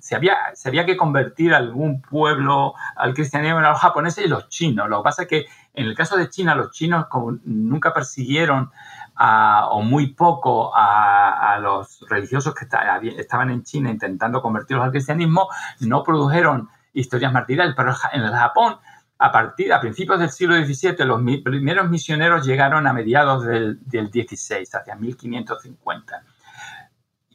se, había, se había que convertir algún pueblo al cristianismo a los japoneses y los chinos. Lo que pasa es que en el caso de China, los chinos como nunca persiguieron o muy poco a, los religiosos que estaban en China intentando convertirlos al cristianismo, no produjeron historias martiriales, pero en el Japón a partir, a principios del siglo XVII, los primeros misioneros llegaron a mediados del, del XVI, hacia 1550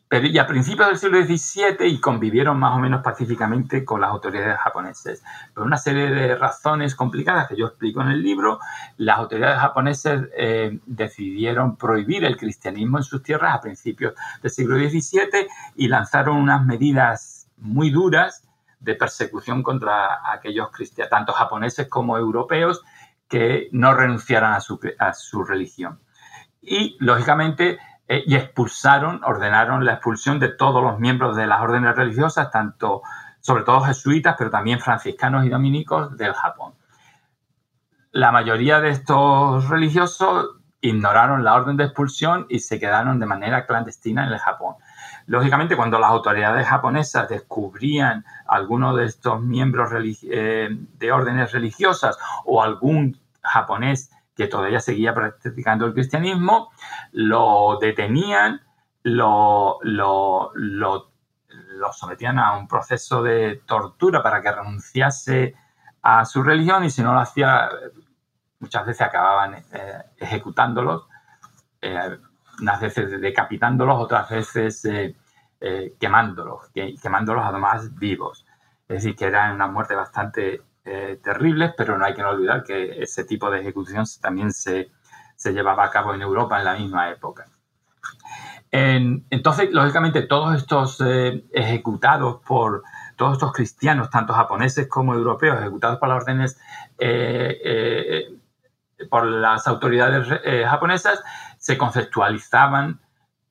pero ya a principios del siglo XVII y convivieron más o menos pacíficamente con las autoridades japonesas. Por una serie de razones complicadas que yo explico en el libro, las autoridades japonesas eh, decidieron prohibir el cristianismo en sus tierras a principios del siglo XVII y lanzaron unas medidas muy duras de persecución contra aquellos cristianos, tanto japoneses como europeos, que no renunciaran a su religión. Y, lógicamente, eh, y expulsaron, ordenaron la expulsión de todos los miembros de las órdenes religiosas, tanto, sobre todo jesuitas, pero también franciscanos y dominicos del Japón. La mayoría de estos religiosos ignoraron la orden de expulsión y se quedaron de manera clandestina en el Japón. Lógicamente, cuando las autoridades japonesas descubrían alguno de estos miembros eh, de órdenes religiosas o algún japonés que todavía seguía practicando el cristianismo, lo detenían, lo, lo, lo, sometían a un proceso de tortura para que renunciase a su religión y si no lo hacía, muchas veces acababan eh, ejecutándolos, eh, unas veces decapitándolos, otras veces eh, quemándolos, quemándolos además vivos. Es decir, que eran una muerte bastante terribles, pero no hay que no olvidar que ese tipo de ejecución también se, se llevaba a cabo en Europa en la misma época. entonces, lógicamente, todos estos ejecutados por todos estos cristianos, tanto japoneses como europeos, ejecutados por las órdenes por las autoridades eh, japonesas se conceptualizaban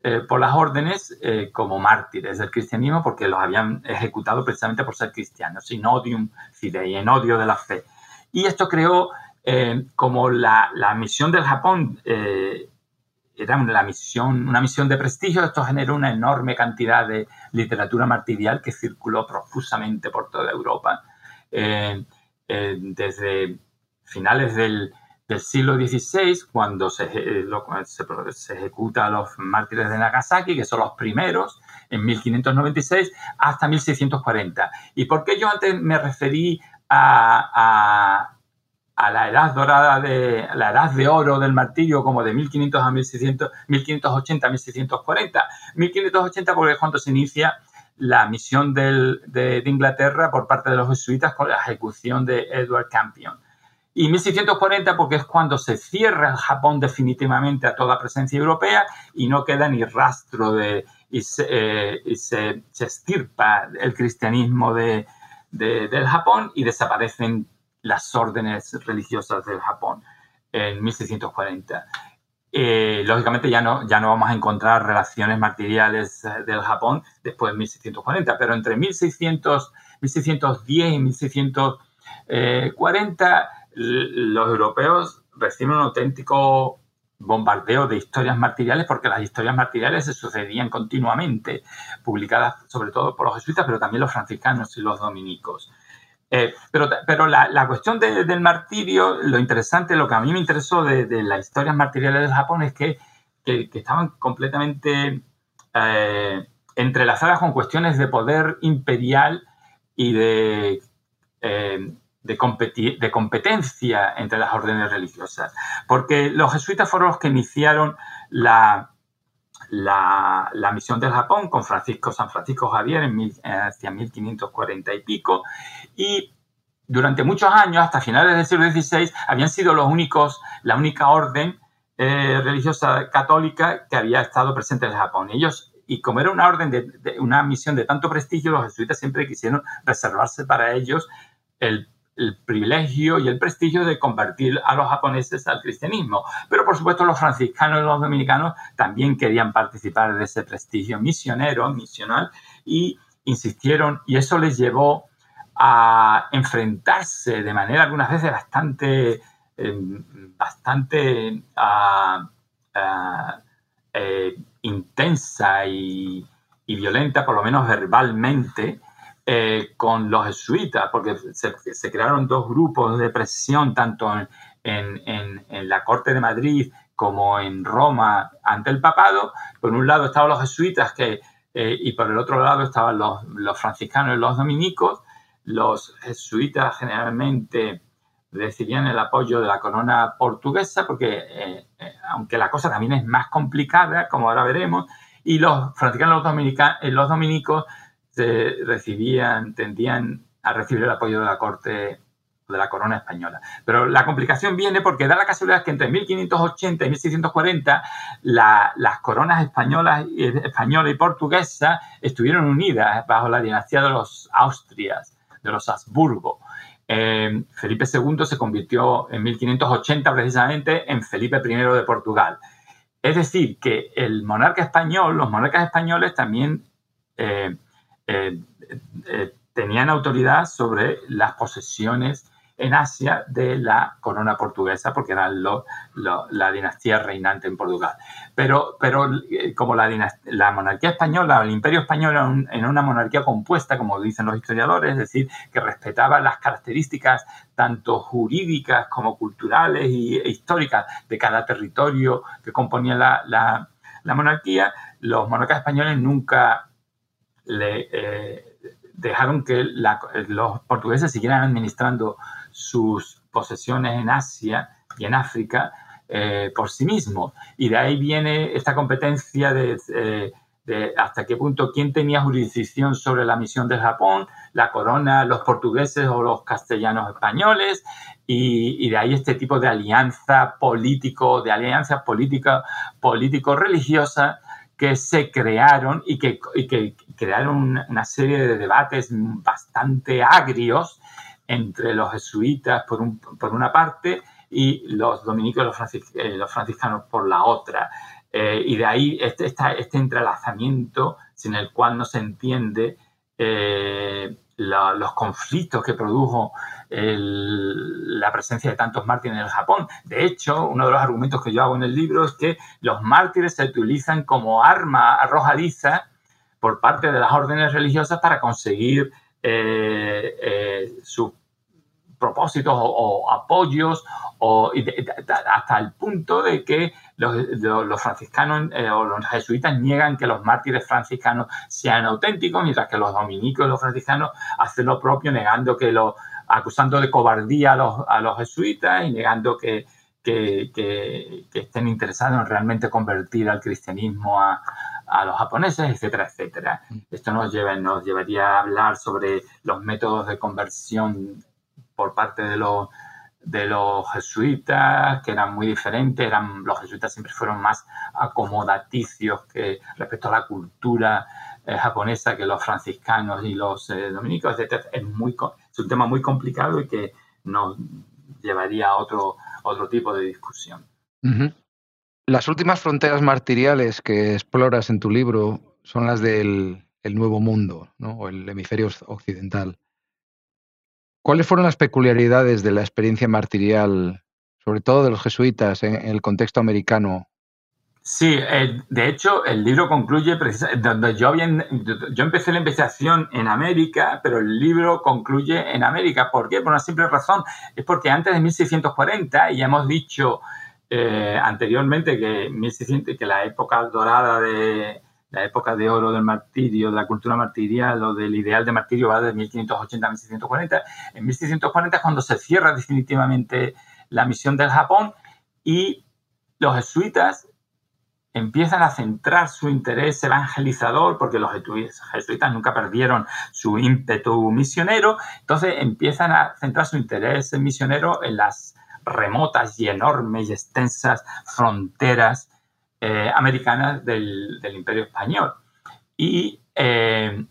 eh, por las órdenes eh, como mártires del cristianismo porque los habían ejecutado precisamente por ser cristianos, in odium fidei, en odio de la fe. Y esto creó como la, misión del Japón era una misión, una misión de prestigio, esto generó una enorme cantidad de literatura martirial que circuló profusamente por toda Europa. desde finales del, del siglo XVI, cuando se, eh, se, ejecuta a los mártires de Nagasaki, que son los primeros, en 1596, hasta 1640. ¿Y por qué yo antes me referí a, a, la edad dorada, de la edad de oro del martirio, como de 1500 a 1600, 1580 a 1640? 1580 porque es cuando se inicia la misión de, de Inglaterra por parte de los jesuitas con la ejecución de Edward Campion. Y 1640 porque es cuando se cierra el Japón definitivamente a toda presencia europea y no queda ni rastro de... y se, eh, estirpa el cristianismo de, del Japón y desaparecen las órdenes religiosas del Japón en 1640. Eh, lógicamente ya no, ya no vamos a encontrar relaciones martiriales eh, del Japón después de 1640, pero entre 1600, 1610 y 1640 los europeos reciben un auténtico bombardeo de historias martiriales porque las historias martiriales se sucedían continuamente, publicadas sobre todo por los jesuitas, pero también los franciscanos y los dominicos. Eh, pero pero la, cuestión del martirio, lo interesante, lo que a mí me interesó de, las historias martiriales del Japón es que, estaban completamente eh, entrelazadas con cuestiones de poder imperial y de eh, de, de competencia entre las órdenes religiosas, porque los jesuitas fueron los que iniciaron la, la, misión del Japón con Francisco San Francisco Javier en hacia 1540 y pico, y durante muchos años, hasta finales del siglo XVI, habían sido los únicos, la única orden eh, religiosa católica que había estado presente en Japón. Ellos y como era una orden de, una misión de tanto prestigio, los jesuitas siempre quisieron reservarse para ellos el el privilegio y el prestigio de convertir a los japoneses al cristianismo. Pero por supuesto los franciscanos y los dominicanos también querían participar de ese prestigio misionero, misional, y insistieron, y eso les llevó a enfrentarse de manera algunas veces bastante, em, bastante ah, ah, eh, intensa y, y violenta, por lo menos verbalmente, eh, con los jesuitas, porque se, crearon dos grupos de presión, tanto en, la Corte de Madrid como en Roma ante el papado. Por un lado estaban los jesuitas que, eh, y por el otro lado estaban los, franciscanos y los dominicos. Los jesuitas generalmente recibían el apoyo de la corona portuguesa, porque eh, aunque la cosa también es más complicada, como ahora veremos, y los franciscanos y los dominicos recibían, tendían a recibir el apoyo de la corte de la corona española. Pero la complicación viene porque da la casualidad que entre 1580 y 1640 las coronas españolas, española y portuguesa estuvieron unidas bajo la dinastía de los Austrias, de los Habsburgo. Eh, Felipe II se convirtió en 1580 precisamente en Felipe I de Portugal. Es decir, que el monarca español, los monarcas españoles también eh, eh, eh, tenían autoridad sobre las posesiones en Asia de la corona portuguesa, porque eran la dinastía reinante en Portugal. Pero, pero eh, como la, monarquía española, el imperio español era una monarquía compuesta, como dicen los historiadores, es decir, que respetaba las características tanto jurídicas como culturales e históricas de cada territorio que componía la, monarquía, los monarcas españoles nunca le, eh, dejaron que los portugueses siguieran administrando sus posesiones en Asia y en África eh, por sí mismos. Y de ahí viene esta competencia eh, de, hasta qué punto quién tenía jurisdicción sobre la misión de Japón, la corona, los portugueses o los castellanos españoles, y, de ahí este tipo de alianza político, de alianzas política, político-religiosas que se crearon y que, y que crearon una serie de debates bastante agrios entre los jesuitas por, un, por una parte y los dominicos y los, eh, franciscanos por la otra. Eh, y de ahí este, este, entrelazamiento sin el cual no se entiende eh, los conflictos que produjo la presencia de tantos mártires en el Japón. De hecho, uno de los argumentos que yo hago en el libro es que los mártires se utilizan como arma arrojadiza por parte de las órdenes religiosas para conseguir sus propósitos o, apoyos o, hasta el punto de que los, franciscanos eh, o los jesuitas niegan que los mártires franciscanos sean auténticos, mientras que los dominicos y los franciscanos hacen lo propio, negando que lo, acusando de cobardía a los, a los jesuitas y negando que, que, que, estén interesados en realmente convertir al cristianismo a, a los japoneses, etcétera, etcétera. Esto nos, lleva, nos llevaría a hablar sobre los métodos de conversión por parte de los, de los jesuitas, que eran muy diferentes, eran, los jesuitas siempre fueron más acomodaticios que respecto a la cultura eh, japonesa que los franciscanos y los eh, dominicos, etc. Es, muy, es un tema muy complicado y que nos llevaría a otro, otro tipo de discusión.
Las últimas fronteras martiriales que exploras en tu libro son las del Nuevo Mundo, ¿no? o el hemisferio occidental. ¿Cuáles fueron las peculiaridades de la experiencia martirial, sobre todo de los jesuitas, en, el contexto americano?
Sí, eh, de hecho, el libro concluye yo, yo empecé la investigación en América, pero el libro concluye en América. ¿Por qué? Por una simple razón. Es porque antes de 1640, y ya hemos dicho eh, anteriormente que, 1600, que la época dorada de, la época de oro del martirio, de la cultura martirial o del ideal de martirio va de 1580 a 1640. En 1640 es cuando se cierra definitivamente la misión del Japón y los jesuitas empiezan a centrar su interés evangelizador, porque los jesuitas nunca perdieron su ímpetu misionero, entonces empiezan a centrar su interés misionero en las remotas y enormes y extensas fronteras eh, americanas del, Imperio Español. Y, eh,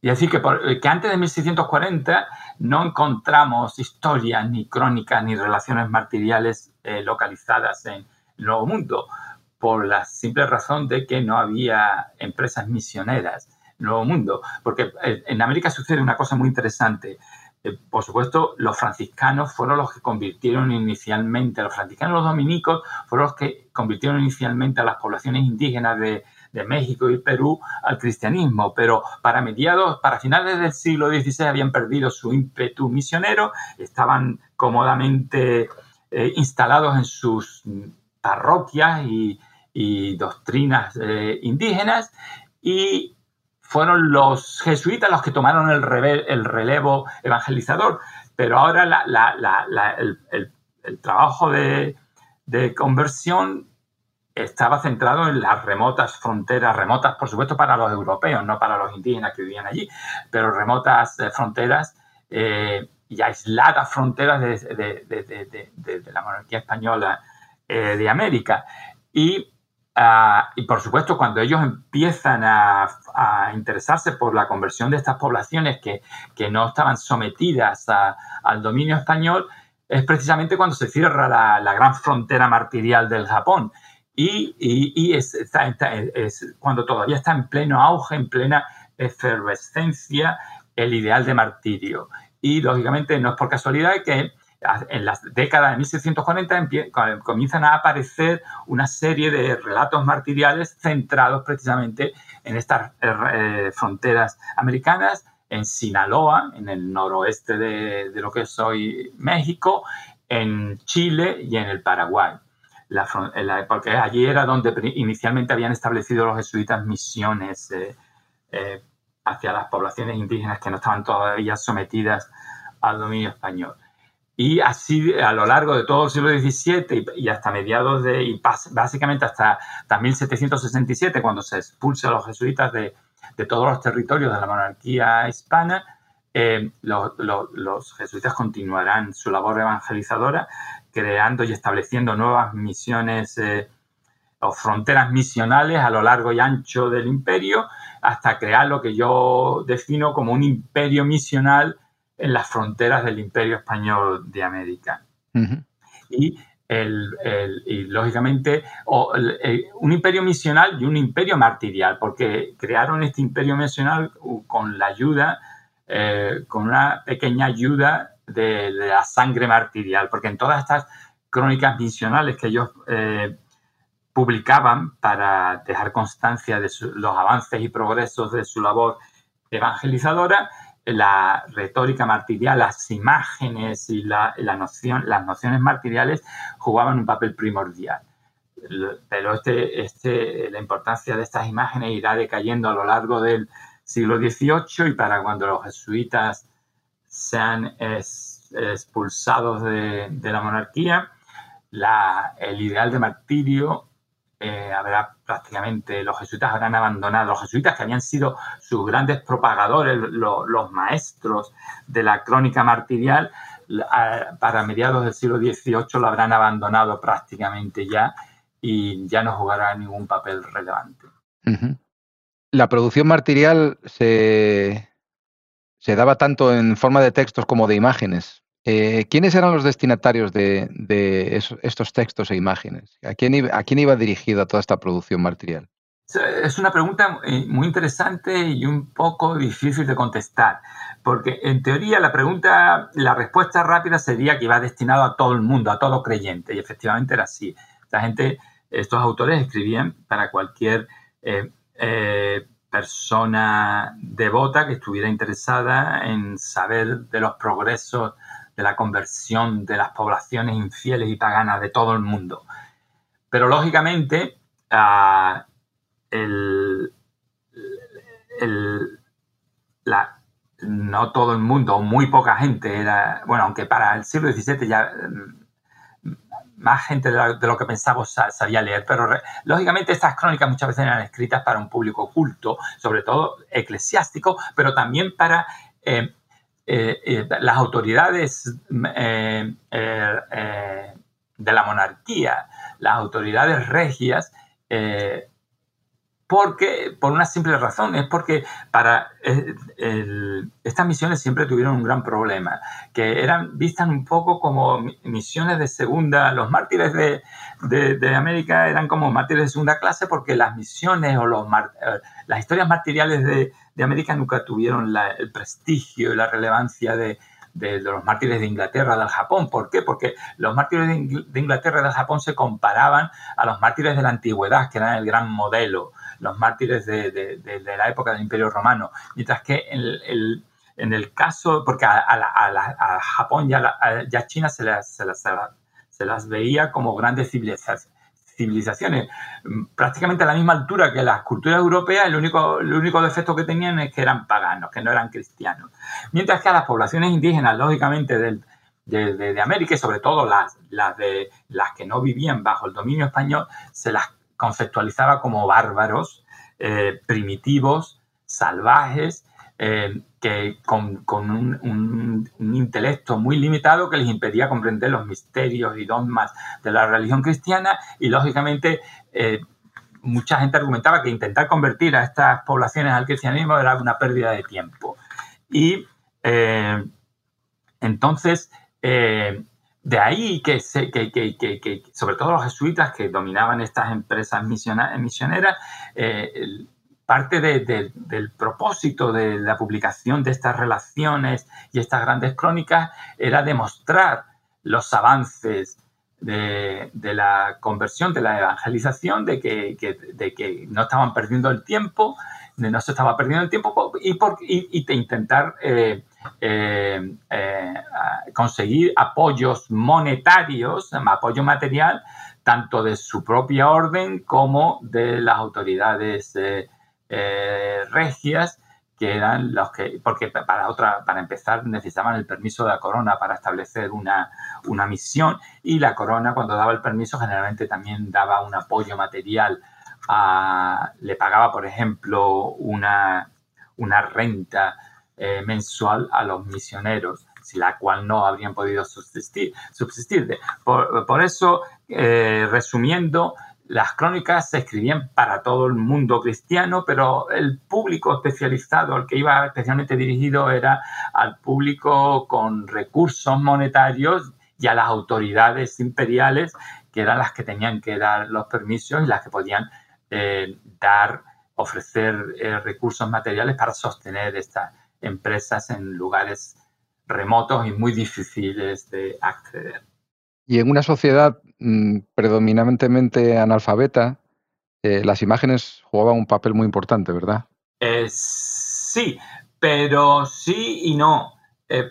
y decir que, antes de 1640 no encontramos historias, ni crónicas, ni relaciones martiriales eh, localizadas en el Nuevo Mundo, por la simple razón de que no había empresas misioneras Nuevo Mundo. Porque en América sucede una cosa muy interesante. Eh, por supuesto, los franciscanos fueron los que convirtieron inicialmente, los franciscanos los dominicos fueron los que convirtieron inicialmente a las poblaciones indígenas de, México y Perú al cristianismo, pero para mediados, para finales del siglo XVI habían perdido su ímpetu misionero, estaban cómodamente eh, instalados en sus parroquias y, doctrinas eh, indígenas y fueron los jesuitas los que tomaron el, relevo evangelizador, pero ahora el, trabajo de, conversión estaba centrado en las remotas fronteras, remotas por supuesto para los europeos, no para los indígenas que vivían allí, pero remotas eh, fronteras eh, y aisladas fronteras de, la monarquía española eh, de América. Y Ah, y por supuesto, cuando ellos empiezan a, interesarse por la conversión de estas poblaciones que, no estaban sometidas al dominio español, es precisamente cuando se cierra la, gran frontera martirial del Japón. Y, es, cuando todavía está en pleno auge, en plena efervescencia, el ideal de martirio. Y lógicamente no es por casualidad que en las décadas de 1640 comienzan a aparecer una serie de relatos martiriales centrados precisamente en estas eh, fronteras americanas, en Sinaloa, en el noroeste de, lo que es hoy México, en Chile y en el Paraguay. porque allí era donde inicialmente habían establecido los jesuitas misiones eh, eh, hacia las poblaciones indígenas que no estaban todavía sometidas al dominio español. Y así a lo largo de todo el siglo XVII y, hasta mediados de, y básicamente hasta, 1767, cuando se expulsa a los jesuitas de, todos los territorios de la monarquía hispana, eh, los jesuitas continuarán su labor evangelizadora, creando y estableciendo nuevas misiones eh, o fronteras misionales a lo largo y ancho del imperio, hasta crear lo que yo defino como un imperio misional en las fronteras del Imperio Español de América. y, el, lógicamente, un imperio misional y un imperio martirial, porque crearon este imperio misional con la ayuda, eh, con una pequeña ayuda de, la sangre martirial, porque en todas estas crónicas misionales que ellos eh, publicaban para dejar constancia de los avances y progresos de su labor evangelizadora, la retórica martirial, las imágenes y la, noción, las nociones martiriales jugaban un papel primordial. Pero este, este, la importancia de estas imágenes irá decayendo a lo largo del siglo XVIII y para cuando los jesuitas sean expulsados de, la monarquía, el ideal de martirio eh, habrá prácticamente, los jesuitas habrán abandonado, los jesuitas que habían sido sus grandes propagadores, los maestros de la crónica martirial, para mediados del siglo XVIII lo habrán abandonado prácticamente ya y ya no jugará ningún papel relevante.
La producción martirial se, se daba tanto en forma de textos como de imágenes. Eh, ¿Quiénes eran los destinatarios de, estos textos e imágenes? ¿A quién, iba, ¿A quién iba dirigida toda esta producción material?
Es una pregunta eh, muy interesante y un poco difícil de contestar, porque en teoría la pregunta, la respuesta rápida sería que iba destinado a todo el mundo, a todo creyente, y efectivamente era así. La gente, estos autores escribían para cualquier eh, persona devota que estuviera interesada en saber de los progresos de la conversión de las poblaciones infieles y paganas de todo el mundo. Pero lógicamente, ah, no todo el mundo, muy poca gente era, bueno, aunque para el siglo XVII ya mm, más gente de lo, que pensamos sabía leer, pero lógicamente estas crónicas muchas veces eran escritas para un público culto, sobre todo eclesiástico, pero también para eh, las autoridades eh, de la monarquía, las autoridades regias, porque, por una simple razón, es porque para estas misiones siempre tuvieron un gran problema, que eran vistas un poco como misiones de segunda, los mártires de, de, América eran como mártires de segunda clase porque las misiones o los, las historias martiriales de, de América nunca tuvieron el prestigio y la relevancia de, los mártires de Inglaterra, del Japón. ¿Por qué? Porque los mártires de Inglaterra y del Japón se comparaban a los mártires de la antigüedad, que eran el gran modelo, los mártires de, la época del Imperio Romano. Mientras que en el caso, porque a, Japón ya China se, las, se las veía como grandes civilizaciones civilizaciones prácticamente a la misma altura que las culturas europeas, el único, el único defecto que tenían es que eran paganos, que no eran cristianos. Mientras que a las poblaciones indígenas, lógicamente, de, América y sobre todo las, las, de, las que no vivían bajo el dominio español, se las conceptualizaba como bárbaros, eh, primitivos, salvajes, eh, que con, un, intelecto muy limitado que les impedía comprender los misterios y dogmas de la religión cristiana y lógicamente eh, mucha gente argumentaba que intentar convertir a estas poblaciones al cristianismo era una pérdida de tiempo. Y eh, entonces, de ahí que, que, sobre todo los jesuitas que dominaban estas empresas misioneras, parte del propósito de la publicación de estas relaciones y estas grandes crónicas era demostrar los avances de, la conversión, de la evangelización, de que, no estaban perdiendo el tiempo, de no se estaba perdiendo el tiempo y, por, intentar eh, eh, eh, conseguir apoyos monetarios, apoyo material, tanto de su propia orden como de las autoridades regias que eran los que, porque para otra, para empezar necesitaban el permiso de la corona para establecer una, una misión y la corona cuando daba el permiso generalmente también daba un apoyo material le pagaba, por ejemplo, una, una renta eh, mensual a los misioneros, la cual no habrían podido subsistir. subsistir. Por, por eso, eh, resumiendo, las crónicas se escribían para todo el mundo cristiano, pero el público especializado al que iba especialmente dirigido era al público con recursos monetarios y a las autoridades imperiales, que eran las que tenían que dar los permisos y las que podían eh, dar, ofrecer eh, recursos materiales para sostener estas empresas en lugares remotos y muy difíciles de acceder.
Y en una sociedad mm, predominantemente analfabeta, eh, las imágenes jugaban un papel muy importante, ¿verdad?
sí, pero sí y no. Eh,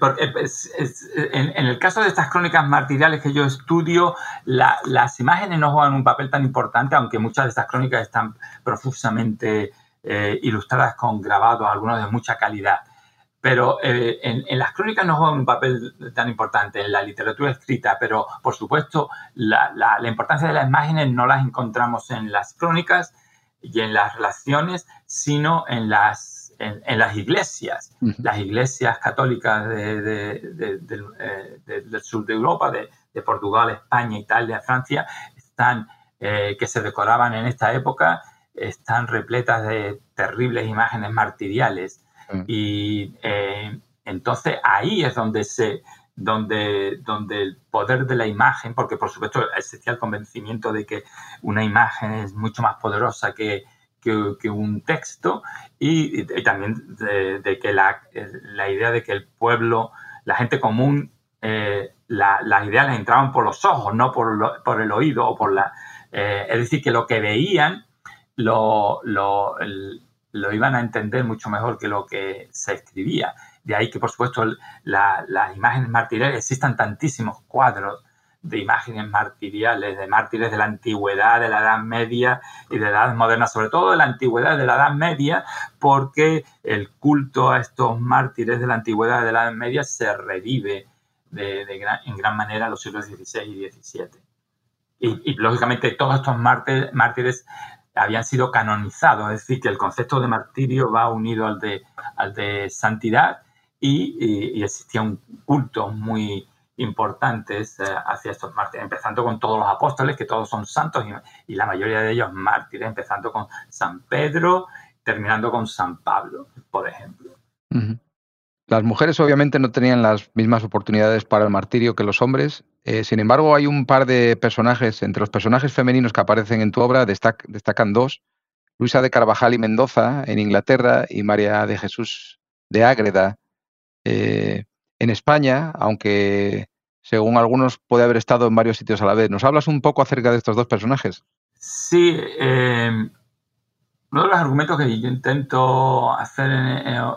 en, el caso de estas crónicas martiriales que yo estudio, las imágenes no juegan un papel tan importante, aunque muchas de estas crónicas están profusamente eh, ilustradas con grabados, algunos de mucha calidad. Pero eh, en, las crónicas no juegan un papel tan importante en la literatura escrita, pero por supuesto la, la importancia de las imágenes no las encontramos en las crónicas y en las relaciones, sino en las en, las iglesias, las iglesias católicas eh, del sur de Europa, de, Portugal, España, Italia, Francia, están, eh, que se decoraban en esta época, están repletas de terribles imágenes martiriales. Y eh, entonces ahí es donde se, donde, donde el poder de la imagen, porque por supuesto existía el convencimiento de que una imagen es mucho más poderosa que, que, un texto y, también de, que la, idea de que el pueblo, la gente común, eh, las ideas les entraban por los ojos, no por, por el oído o por la... Eh, es decir, que lo que veían lo, lo, lo, iban a entender mucho mejor que lo que se escribía. De ahí que, por supuesto, las imágenes martiriales existan tantísimos cuadros de imágenes martiriales, de mártires de la antigüedad, de la Edad Media y de la Edad Moderna, sobre todo de la antigüedad, de la Edad Media, porque el culto a estos mártires de la antigüedad, de la Edad Media, se revive en gran manera en los siglos XVI y XVII. Y, lógicamente todos estos mártires habían sido canonizados, es decir, que el concepto de martirio va unido al de, al de santidad y un culto muy, importantes eh, hacia estos mártires, empezando con todos los apóstoles, que todos son santos y, la mayoría de ellos mártires, empezando con San Pedro, terminando con San Pablo, por ejemplo.
Las mujeres obviamente no tenían las mismas oportunidades para el martirio que los hombres. Eh, sin embargo, hay un par de personajes, entre los personajes femeninos que aparecen en tu obra, destacan dos. Luisa de Carvajal y Mendoza en Inglaterra y María de Jesús de Ágreda eh, en España, aunque según algunos puede haber estado en varios sitios a la vez. ¿Nos hablas un poco acerca de estos dos personajes?
Sí, eh, uno de los argumentos que yo intento hacer,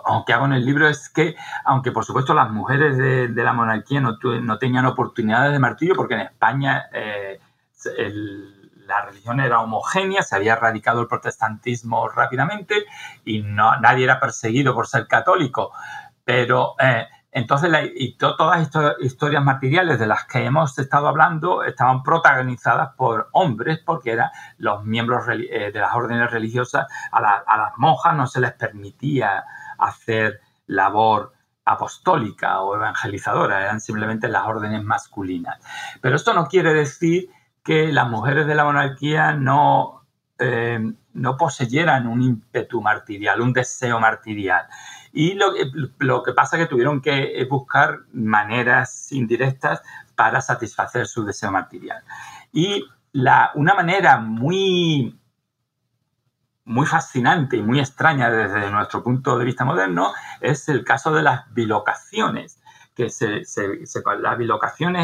o que hago en el libro, es que, aunque por supuesto las mujeres de, la monarquía no, no, tenían oportunidades de martirio, porque en España eh, la religión era homogénea, se había erradicado el protestantismo rápidamente y no, nadie era perseguido por ser católico, pero... Eh, entonces, y todas estas historias materiales de las que hemos estado hablando estaban protagonizadas por hombres, porque eran los miembros eh, de las órdenes religiosas, a, las monjas no se les permitía hacer labor apostólica o evangelizadora, eran simplemente las órdenes masculinas. Pero esto no quiere decir que las mujeres de la monarquía no, eh, no poseyeran un ímpetu martirial, un deseo martirial. Y lo, lo que pasa es que tuvieron que buscar maneras indirectas para satisfacer su deseo material. Y la, una manera muy, muy fascinante y muy extraña desde nuestro punto de vista moderno es el caso de las bilocaciones, que se, la bilocación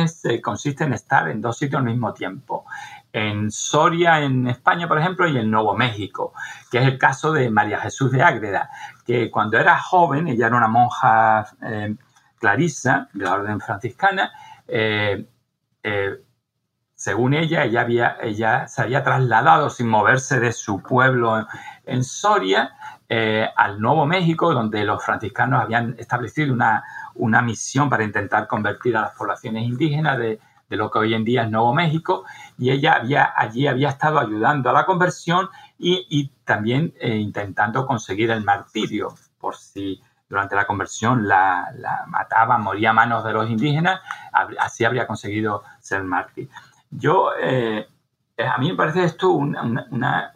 consiste en estar en dos sitios al mismo tiempo. En Soria, en España, por ejemplo, y en Nuevo México, que es el caso de María Jesús de Ágreda, que cuando era joven, ella era una monja eh, clarisa de la orden franciscana, eh, eh, según ella, ella, había, ella se había trasladado sin moverse de su pueblo en, Soria al Nuevo México, donde los franciscanos habían establecido una, una misión para intentar convertir a las poblaciones indígenas de, lo que hoy en día es Nuevo México, y ella había, allí había estado ayudando a la conversión y, también eh, intentando conseguir el martirio, por si durante la conversión la, mataba, moría a manos de los indígenas, así habría conseguido ser mártir. Yo eh, eh, a mí me parece esto un,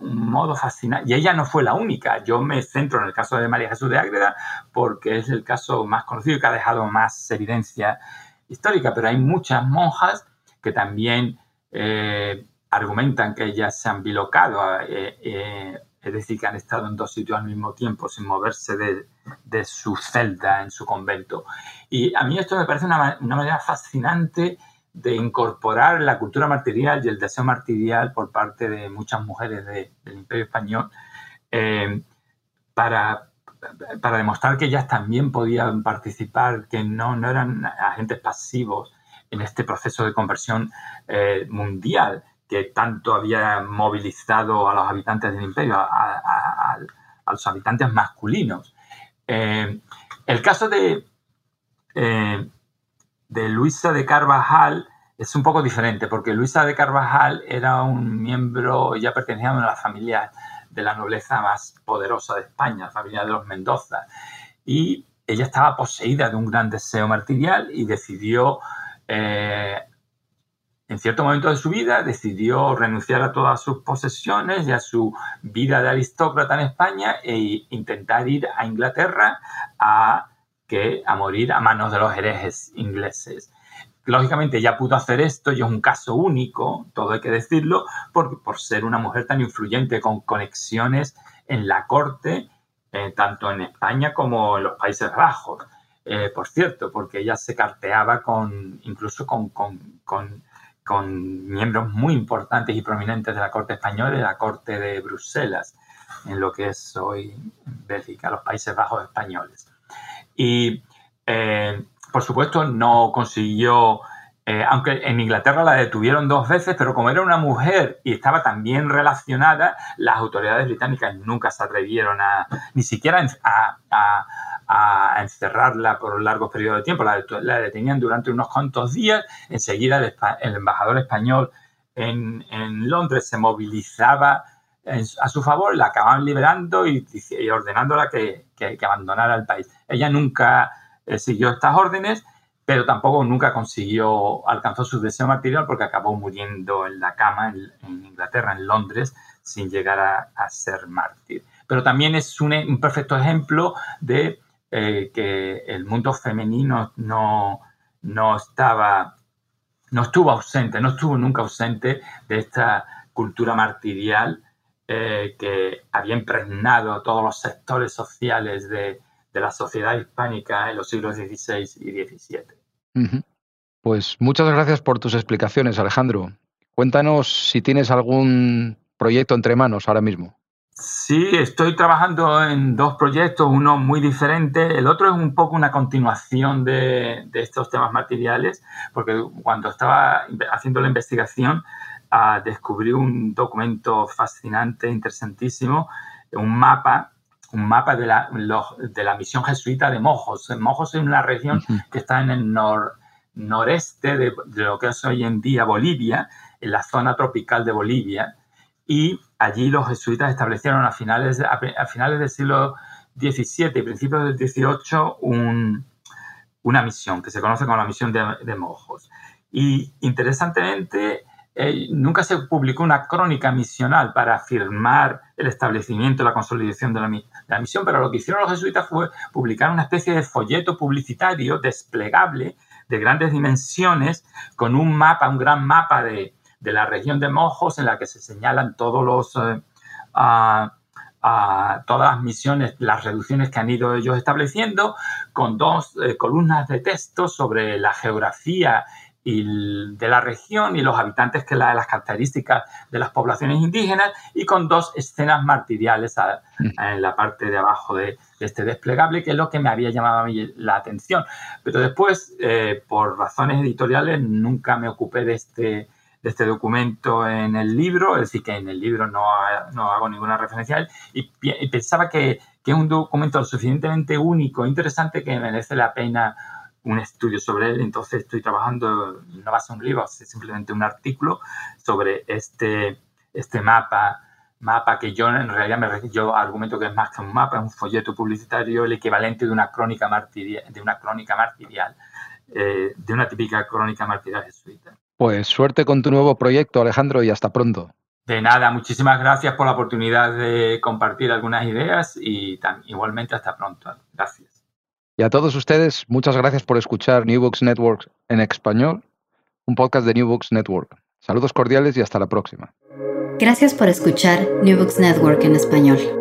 modo fascinante. Y ella no fue la única. Yo me centro en el caso de María Jesús de Ágreda porque es el caso más conocido y que ha dejado más evidencia histórica. Pero hay muchas monjas que también eh, argumentan que ellas se han bilocado, eh, es decir, que han estado en dos sitios al mismo tiempo sin moverse de, su celda en su convento. Y a mí esto me parece una, manera fascinante de incorporar la cultura martirial y el deseo martirial por parte de muchas mujeres del Imperio Español eh, para, para, demostrar que ellas también podían participar, que no, no eran agentes pasivos en este proceso de conversión eh, mundial que tanto había movilizado a los habitantes del imperio, a, los habitantes masculinos. Eh, el caso de, de Luisa de Carvajal es un poco diferente, porque Luisa de Carvajal era un miembro, ya pertenecía a las familias de la nobleza más poderosa de España, la familia de los Mendoza, y ella estaba poseída de un gran deseo martirial y decidió, eh, en cierto momento de su vida, decidió renunciar a todas sus posesiones y a su vida de aristócrata en España e intentar ir a Inglaterra a que a morir a manos de los herejes ingleses. Lógicamente ella pudo hacer esto y es un caso único, todo hay que decirlo, porque por ser una mujer tan influyente con conexiones en la corte, eh, tanto en España como en los Países Bajos. Eh, por cierto, porque ella se carteaba con, incluso con, con, miembros muy importantes y prominentes de la corte española y de la corte de Bruselas, en lo que es hoy Bélgica, los Países Bajos españoles. Y, eh, por supuesto, no consiguió, eh, aunque en Inglaterra la detuvieron dos veces, pero como era una mujer y estaba tan bien relacionada, las autoridades británicas nunca se atrevieron a, ni siquiera a, encerrarla por un largo periodo de tiempo. La, detenían durante unos cuantos días. Enseguida el, embajador español en, Londres se movilizaba a su favor, la acababan liberando y, ordenándola que, que, abandonara el país. Ella nunca siguió estas órdenes, pero tampoco nunca consiguió, alcanzó su deseo material porque acabó muriendo en la cama en, Inglaterra, en Londres, sin llegar a, ser mártir. Pero también es un, perfecto ejemplo de eh, que el mundo femenino no, no estaba, no estuvo ausente, no estuvo nunca ausente de esta cultura martirial eh, que había impregnado todos los sectores sociales de, la sociedad hispánica en los siglos XVI y XVII.
Pues muchas gracias por tus explicaciones, Alejandro. Cuéntanos si tienes algún proyecto entre manos ahora mismo.
Sí, estoy trabajando en dos proyectos, uno muy diferente, el otro es un poco una continuación de, de estos temas materiales, porque cuando estaba haciendo la investigación a descubrir un documento fascinante, interesantísimo, un mapa, un mapa de la, de la misión jesuita de Mojos. Mojos es una región que está en el noreste de, lo que es hoy en día Bolivia, en la zona tropical de Bolivia, y allí los jesuitas establecieron a finales, a, finales del siglo XVII y principios del XVIII un, una misión que se conoce como la misión de, de Mojos. Y interesantemente, eh, nunca se publicó una crónica misional para afirmar el establecimiento la consolidación de la, misión, pero lo que hicieron los jesuitas fue publicar una especie de folleto publicitario desplegable de grandes dimensiones con un mapa, un gran mapa de, la región de Mojos en la que se señalan todos los, eh, ah, a todas las misiones, las reducciones que han ido ellos estableciendo, con dos eh, columnas de texto sobre la geografía y de la región y los habitantes que la, las características de las poblaciones indígenas y con dos escenas martiriales mm. en la parte de abajo de, este desplegable que es lo que me había llamado a mí la atención pero después eh, por razones editoriales nunca me ocupé de este de este documento en el libro, es decir, que en el libro no, no hago ninguna referencia a él, y, pensaba que, que, es un documento lo suficientemente único, interesante, que merece la pena un estudio sobre él. Entonces estoy trabajando, no va a ser un libro, es simplemente un artículo sobre este, este mapa mapa que yo en realidad me yo argumento que es más que un mapa, es un folleto publicitario, el equivalente de una crónica martirial, de una crónica martirial, eh, de una típica crónica martirial jesuita.
Pues suerte con tu nuevo proyecto, Alejandro, y hasta pronto.
De nada, muchísimas gracias por la oportunidad de compartir algunas ideas y igualmente hasta pronto. Gracias.
Y a todos ustedes, muchas gracias por escuchar New Books Network en español, un podcast de New Books Network. Saludos cordiales y hasta la próxima.
Gracias por escuchar New Books Network en español.